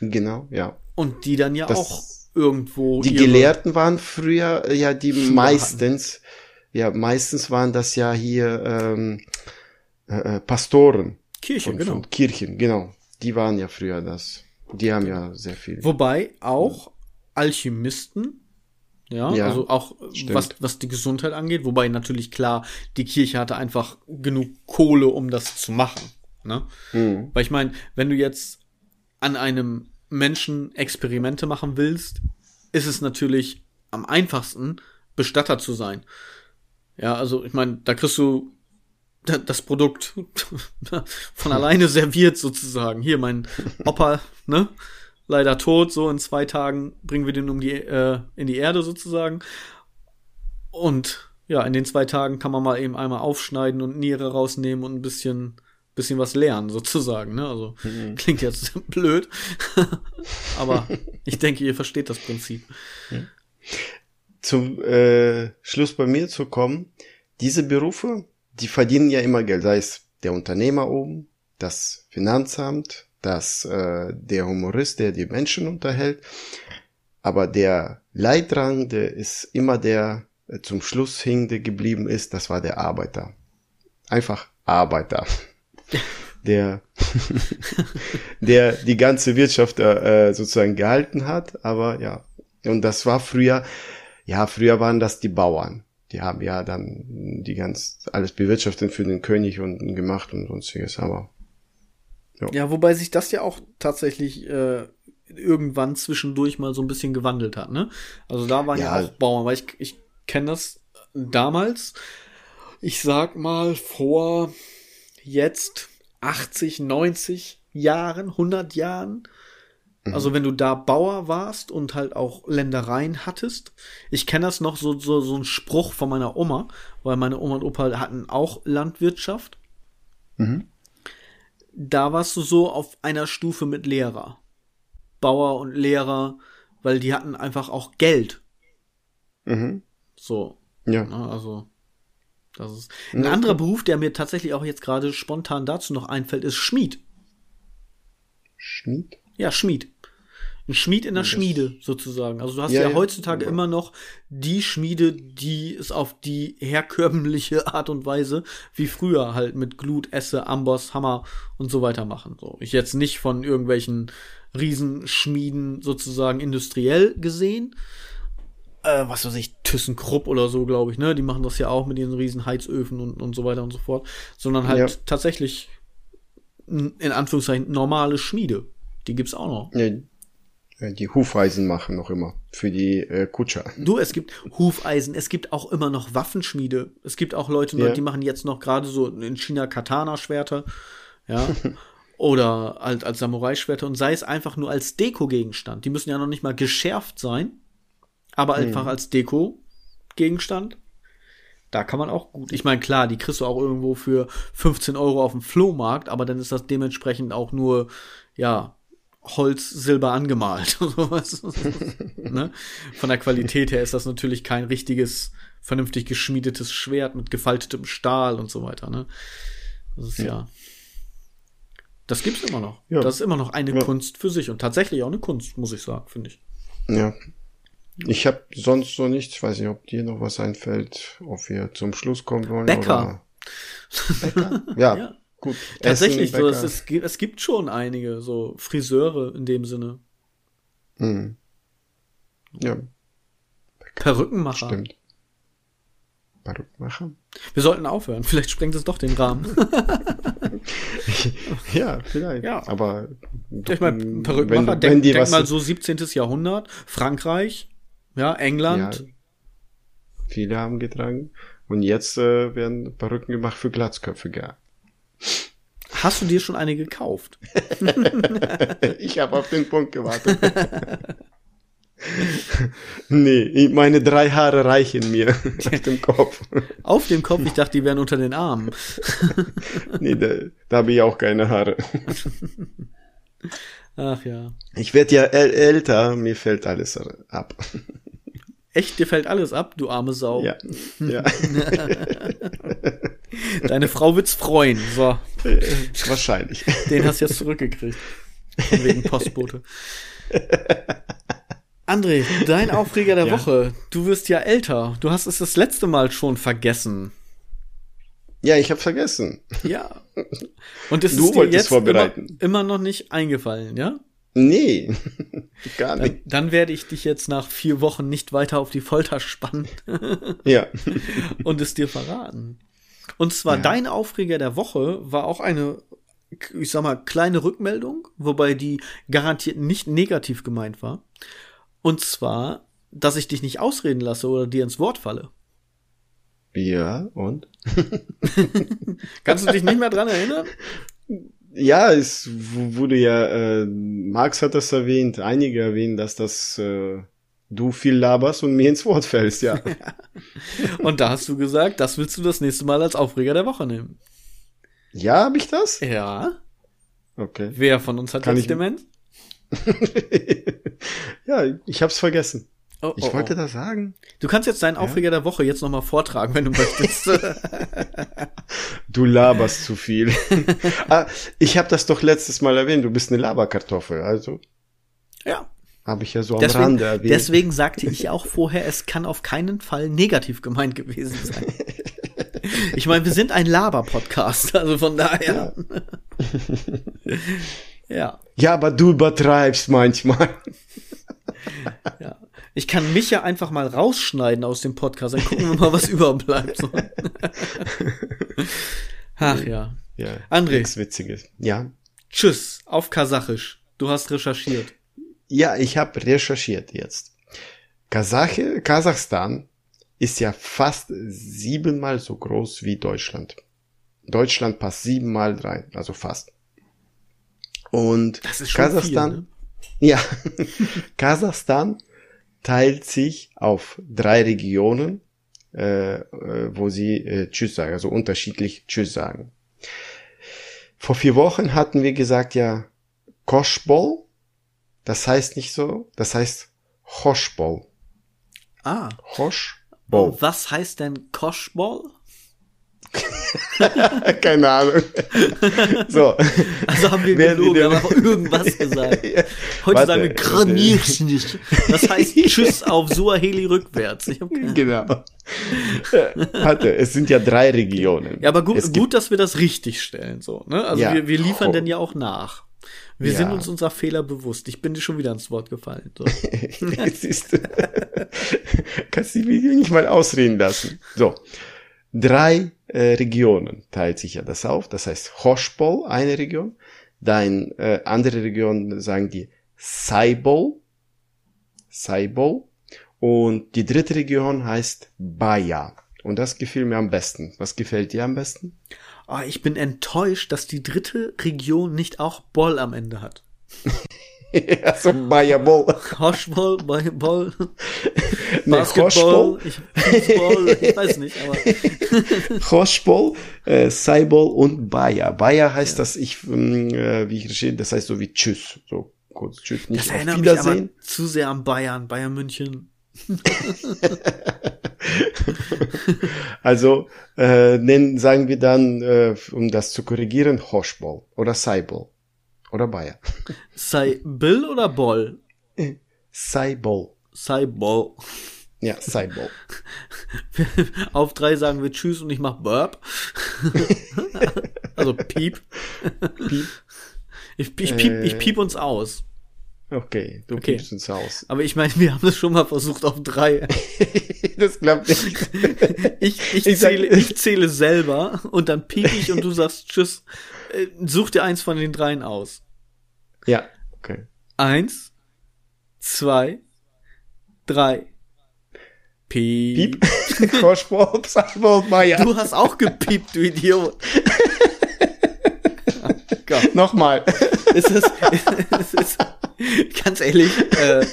Genau, ja. Und die dann ja das, auch irgendwo. Die Gelehrten waren früher äh, ja die meistens, ja, meistens waren das ja hier ähm, äh, äh Pastoren. Kirchen, von, genau. Von Kirchen, genau. Die waren ja früher das. Die haben ja sehr viel. Wobei auch Alchemisten, ja, ja also auch was, was die Gesundheit angeht, wobei natürlich klar, die Kirche hatte einfach genug Kohle, um das zu machen. Ne? Mhm. Weil ich meine, wenn du jetzt an einem Menschen Experimente machen willst, ist es natürlich am einfachsten, Bestatter zu sein. Ja, also ich meine, da kriegst du das Produkt (laughs) von alleine serviert sozusagen. Hier mein Opa, ne? Leider tot, so in zwei Tagen bringen wir den um die äh, in die Erde sozusagen. Und ja, in den zwei Tagen kann man mal eben einmal aufschneiden und Niere rausnehmen und ein bisschen bisschen was lernen, sozusagen. Ne? Also mhm. klingt jetzt (laughs) blöd, aber ich denke, ihr versteht das Prinzip. Zum äh, Schluss bei mir zu kommen, diese Berufe, die verdienen ja immer Geld, sei es der Unternehmer oben, das Finanzamt, das äh, der Humorist, der die Menschen unterhält, aber der Leidrang, der ist immer der äh, zum Schluss hingende geblieben ist, das war der Arbeiter. Einfach Arbeiter. Der, der die ganze Wirtschaft äh, sozusagen gehalten hat, aber ja. Und das war früher, ja, früher waren das die Bauern. Die haben ja dann die ganz, alles bewirtschaftet für den König und gemacht und sonstiges, aber. Ja. ja, wobei sich das ja auch tatsächlich äh, irgendwann zwischendurch mal so ein bisschen gewandelt hat, ne? Also da waren ja, ja auch Bauern, weil ich, ich kenne das damals, ich sag mal vor jetzt 80, 90 Jahren, 100 Jahren. Mhm. Also wenn du da Bauer warst und halt auch Ländereien hattest. Ich kenne das noch so, so, so ein Spruch von meiner Oma, weil meine Oma und Opa hatten auch Landwirtschaft. Mhm. Da warst du so auf einer Stufe mit Lehrer. Bauer und Lehrer, weil die hatten einfach auch Geld. Mhm. So. Ja. Ne, also, das ist. Ein ja, anderer Beruf, der mir tatsächlich auch jetzt gerade spontan dazu noch einfällt, ist Schmied. Schmied? Ja, Schmied. Ein Schmied in der Schmiede sozusagen. Also du hast ja, ja heutzutage ja. immer noch die Schmiede, die es auf die herkömmliche (laughs) Art und Weise wie früher halt mit Glut, Esse, Amboss, Hammer und so weiter machen. So, ich jetzt nicht von irgendwelchen Riesenschmieden sozusagen industriell gesehen, äh, was weiß ich, ThyssenKrupp oder so, glaube ich, ne? Die machen das ja auch mit diesen riesen Heizöfen und, und so weiter und so fort. Sondern halt ja. tatsächlich in Anführungszeichen normale Schmiede. Die gibt's auch noch. Ja, die Hufeisen machen noch immer für die äh, Kutscher. Du, es gibt Hufeisen, es gibt auch immer noch Waffenschmiede. Es gibt auch Leute, ja. die machen jetzt noch gerade so in China Katana-Schwerter. Ja. (laughs) oder halt als Samurai-Schwerter und sei es einfach nur als Deko-Gegenstand. Die müssen ja noch nicht mal geschärft sein aber hm. einfach als Deko-Gegenstand. Da kann man auch gut. Ich meine, klar, die kriegst du auch irgendwo für 15 Euro auf dem Flohmarkt, aber dann ist das dementsprechend auch nur, ja, Holz, Silber angemalt. (laughs) ne? Von der Qualität her ist das natürlich kein richtiges, vernünftig geschmiedetes Schwert mit gefaltetem Stahl und so weiter. Ne? Das ist ja. ja das gibt's immer noch. Ja. Das ist immer noch eine ja. Kunst für sich und tatsächlich auch eine Kunst, muss ich sagen, finde ich. Ja, ich habe sonst so nichts. Ich weiß nicht, ob dir noch was einfällt, ob wir zum Schluss kommen wollen. Bäcker. Bäcker? Ja, ja, gut. Tatsächlich, Essen, so, es, es, es, gibt schon einige, so Friseure in dem Sinne. Hm. Ja. Bäcker. Perückenmacher. Stimmt. Perückenmacher? Wir sollten aufhören. Vielleicht sprengt es doch den Rahmen. (laughs) ja, vielleicht. Ja. Aber ich meine, Perückenmacher, denk, denk mal so 17. Jahrhundert, Frankreich, ja, England. Ja, viele haben getragen. Und jetzt äh, werden Perücken gemacht für Glatzköpfe gar. Hast du dir schon eine gekauft? (laughs) ich habe auf den Punkt gewartet. nee, meine drei Haare reichen mir (laughs) auf dem Kopf. Auf dem Kopf? Ich dachte, die wären unter den Armen. nee, da, da habe ich auch keine Haare. (laughs) Ach ja. Ich werde ja älter, mir fällt alles ab. Echt, dir fällt alles ab, du arme Sau. Ja. ja. (laughs) Deine Frau wird's freuen. So. Wahrscheinlich. Den hast du jetzt zurückgekriegt. Von wegen Postbote. André, dein Aufreger der ja. Woche. Du wirst ja älter. Du hast es das letzte Mal schon vergessen. Ja, ich habe vergessen. Ja. Und es ist dir jetzt immer, immer noch nicht eingefallen, ja? Nee, (laughs) gar nicht. Dann, dann, werde ich dich jetzt nach vier Wochen nicht weiter auf die Folter spannen. ja. (laughs) Und es dir verraten. Und zwar ja. dein Aufreger der Woche war auch eine, ich sag mal, kleine Rückmeldung, wobei die garantiert nicht negativ gemeint war. Und zwar, dass ich dich nicht ausreden lasse oder dir ins Wort falle. Ja, und? (laughs) Kannst du dich nicht mehr dran erinnern? Ja, es wurde ja, äh, Marx hat das erwähnt, einige erwähnen, dass das äh, du viel laberst und mir ins Wort fällst, ja. (laughs) und da hast du gesagt, das willst du das nächste Mal als Aufreger der Woche nehmen. Ja, habe ich das? Ja. Okay. Wer von uns hat Kann jetzt ich... Demenz? (laughs) ja, ich hab's vergessen. Oh, ich oh, wollte oh. das sagen. Du kannst jetzt deinen Aufreger ja? der Woche jetzt nochmal vortragen, wenn du möchtest. (laughs) du laberst zu viel. (laughs) ah, ich habe das doch letztes Mal erwähnt. Du bist eine Laberkartoffel, also. Ja. Habe ich ja so am deswegen, Rande erwähnt. Deswegen sagte ich auch vorher, es kann auf keinen Fall negativ gemeint gewesen sein. (laughs) Ich meine, wir sind ein Laber-Podcast, also von daher. Ja. ja. Ja, aber du übertreibst manchmal. Ja. Ich kann mich ja einfach mal rausschneiden aus dem Podcast, dann gucken wir mal, was (laughs) überbleibt. So. (laughs) Ach ja. Ja. André. Nichts Witziges. Ja. Tschüss, auf Kasachisch. Du hast recherchiert. Ja, ich habe recherchiert jetzt. Kasache, Kasachstan ist ja fast siebenmal so groß wie Deutschland. Deutschland passt siebenmal rein, also fast. Und Kasachstan, viel, ne? ja, (laughs) Kasachstan teilt sich auf drei Regionen, äh, äh, wo sie äh, Tschüss sagen, also unterschiedlich Tschüss sagen. Vor vier Wochen hatten wir gesagt ja Koschbol, das heißt nicht so, das heißt Hoschbol. Ah. Hoschbol. Was heißt denn Koschbol? (laughs) Keine Ahnung. So. Also haben wir gelogen, wir haben einfach irgendwas (laughs) gesagt. Heute Warte, sagen wir Kranierschnitt. Das heißt (laughs) Tschüss auf Suaheli rückwärts. genau. Warte, es sind ja drei Regionen. Ja, aber gut, gut dass wir das richtig stellen. So, ne? Also ja. wir, wir liefern oh. denn ja auch nach. Wir ja. sind uns unserer Fehler bewusst. Ich bin dir schon wieder ins Wort gefallen. So. Siehst du. Kannst du mich nicht mal ausreden lassen. So. Drei äh, Regionen teilt sich ja das auf. Das heißt Hoshpol, eine Region. Dann äh, andere Regionen sagen die Saibol. Saibol. Und die dritte Region heißt Baya. Und das gefiel mir am besten. Was gefällt dir am besten? Oh, ich bin enttäuscht, dass die dritte Region nicht auch Boll am Ende hat. (laughs) (laughs) ja, so Bayerboll. Hoschball, Bayerboll. (laughs) Basketball, ich, Fußball, ich weiß nicht, aber. (laughs) Hoschball, äh, Seiball und Bayer. Bayer heißt ja. das, ich, ähm, äh, wie ich verstehe, das heißt so wie Tschüss. So kurz Tschüss, nicht das Wiedersehen. Mich aber zu sehr an Bayern, Bayern München. also äh, nennen, sagen wir dann, äh, um das zu korrigieren, Hoschball oder Seiball oder Bayer. (laughs) Seibill oder Boll? Seiball. Seiball. Ja, Seiball. (laughs) Auf drei sagen wir Tschüss und ich mach Burp. (laughs) also Piep. Piep. Ich, ich, piep, äh, ich piep uns aus. Okay, du okay. piepst uns aus. (laughs) Aber ich meine, wir haben es schon mal versucht auf drei. das klappt nicht. (laughs) ich, ich, ich, zähle, ich zähle selber und dann piep ich und du sagst Tschüss. Äh, such dir eins von den dreien aus. Ja, okay. Eins, zwei, drei. Piep. Piep. (laughs) Koschwurp, Meier. Du hast auch gepiept, du Idiot. oh Nochmal. Ist es, ist, ist, (laughs) ganz ehrlich, äh,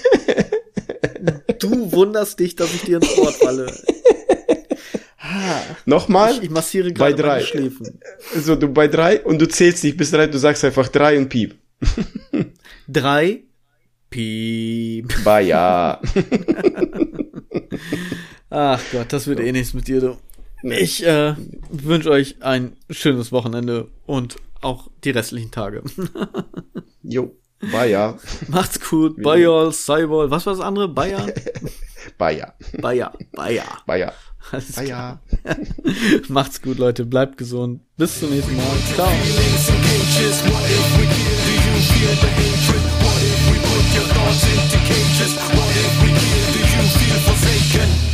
du wunderst dich, dass ich dir ins Wort falle. Nochmal? Ich, ich massiere gerade bei drei. Schläfen. So, du bei drei und du zählst nicht bis drei, du sagst einfach drei und piep. (laughs) drei, piep. Ba ja. (laughs) Ach Gott, das wird eh nichts mit dir, du. Ich äh, wünsche euch ein schönes Wochenende und auch die restlichen Tage. jo, Bayer. (laughs) Macht's gut. Bayer, Cyborg. Was war das andere? Bayer? (laughs) Bayer. Bayer. Bayer. Bayer. Alles Bayer. (laughs) Macht's gut, Leute. Bleibt gesund. Bis zum nächsten Mal. Ciao. Thoughts into cages? What if we give you feel forsaken?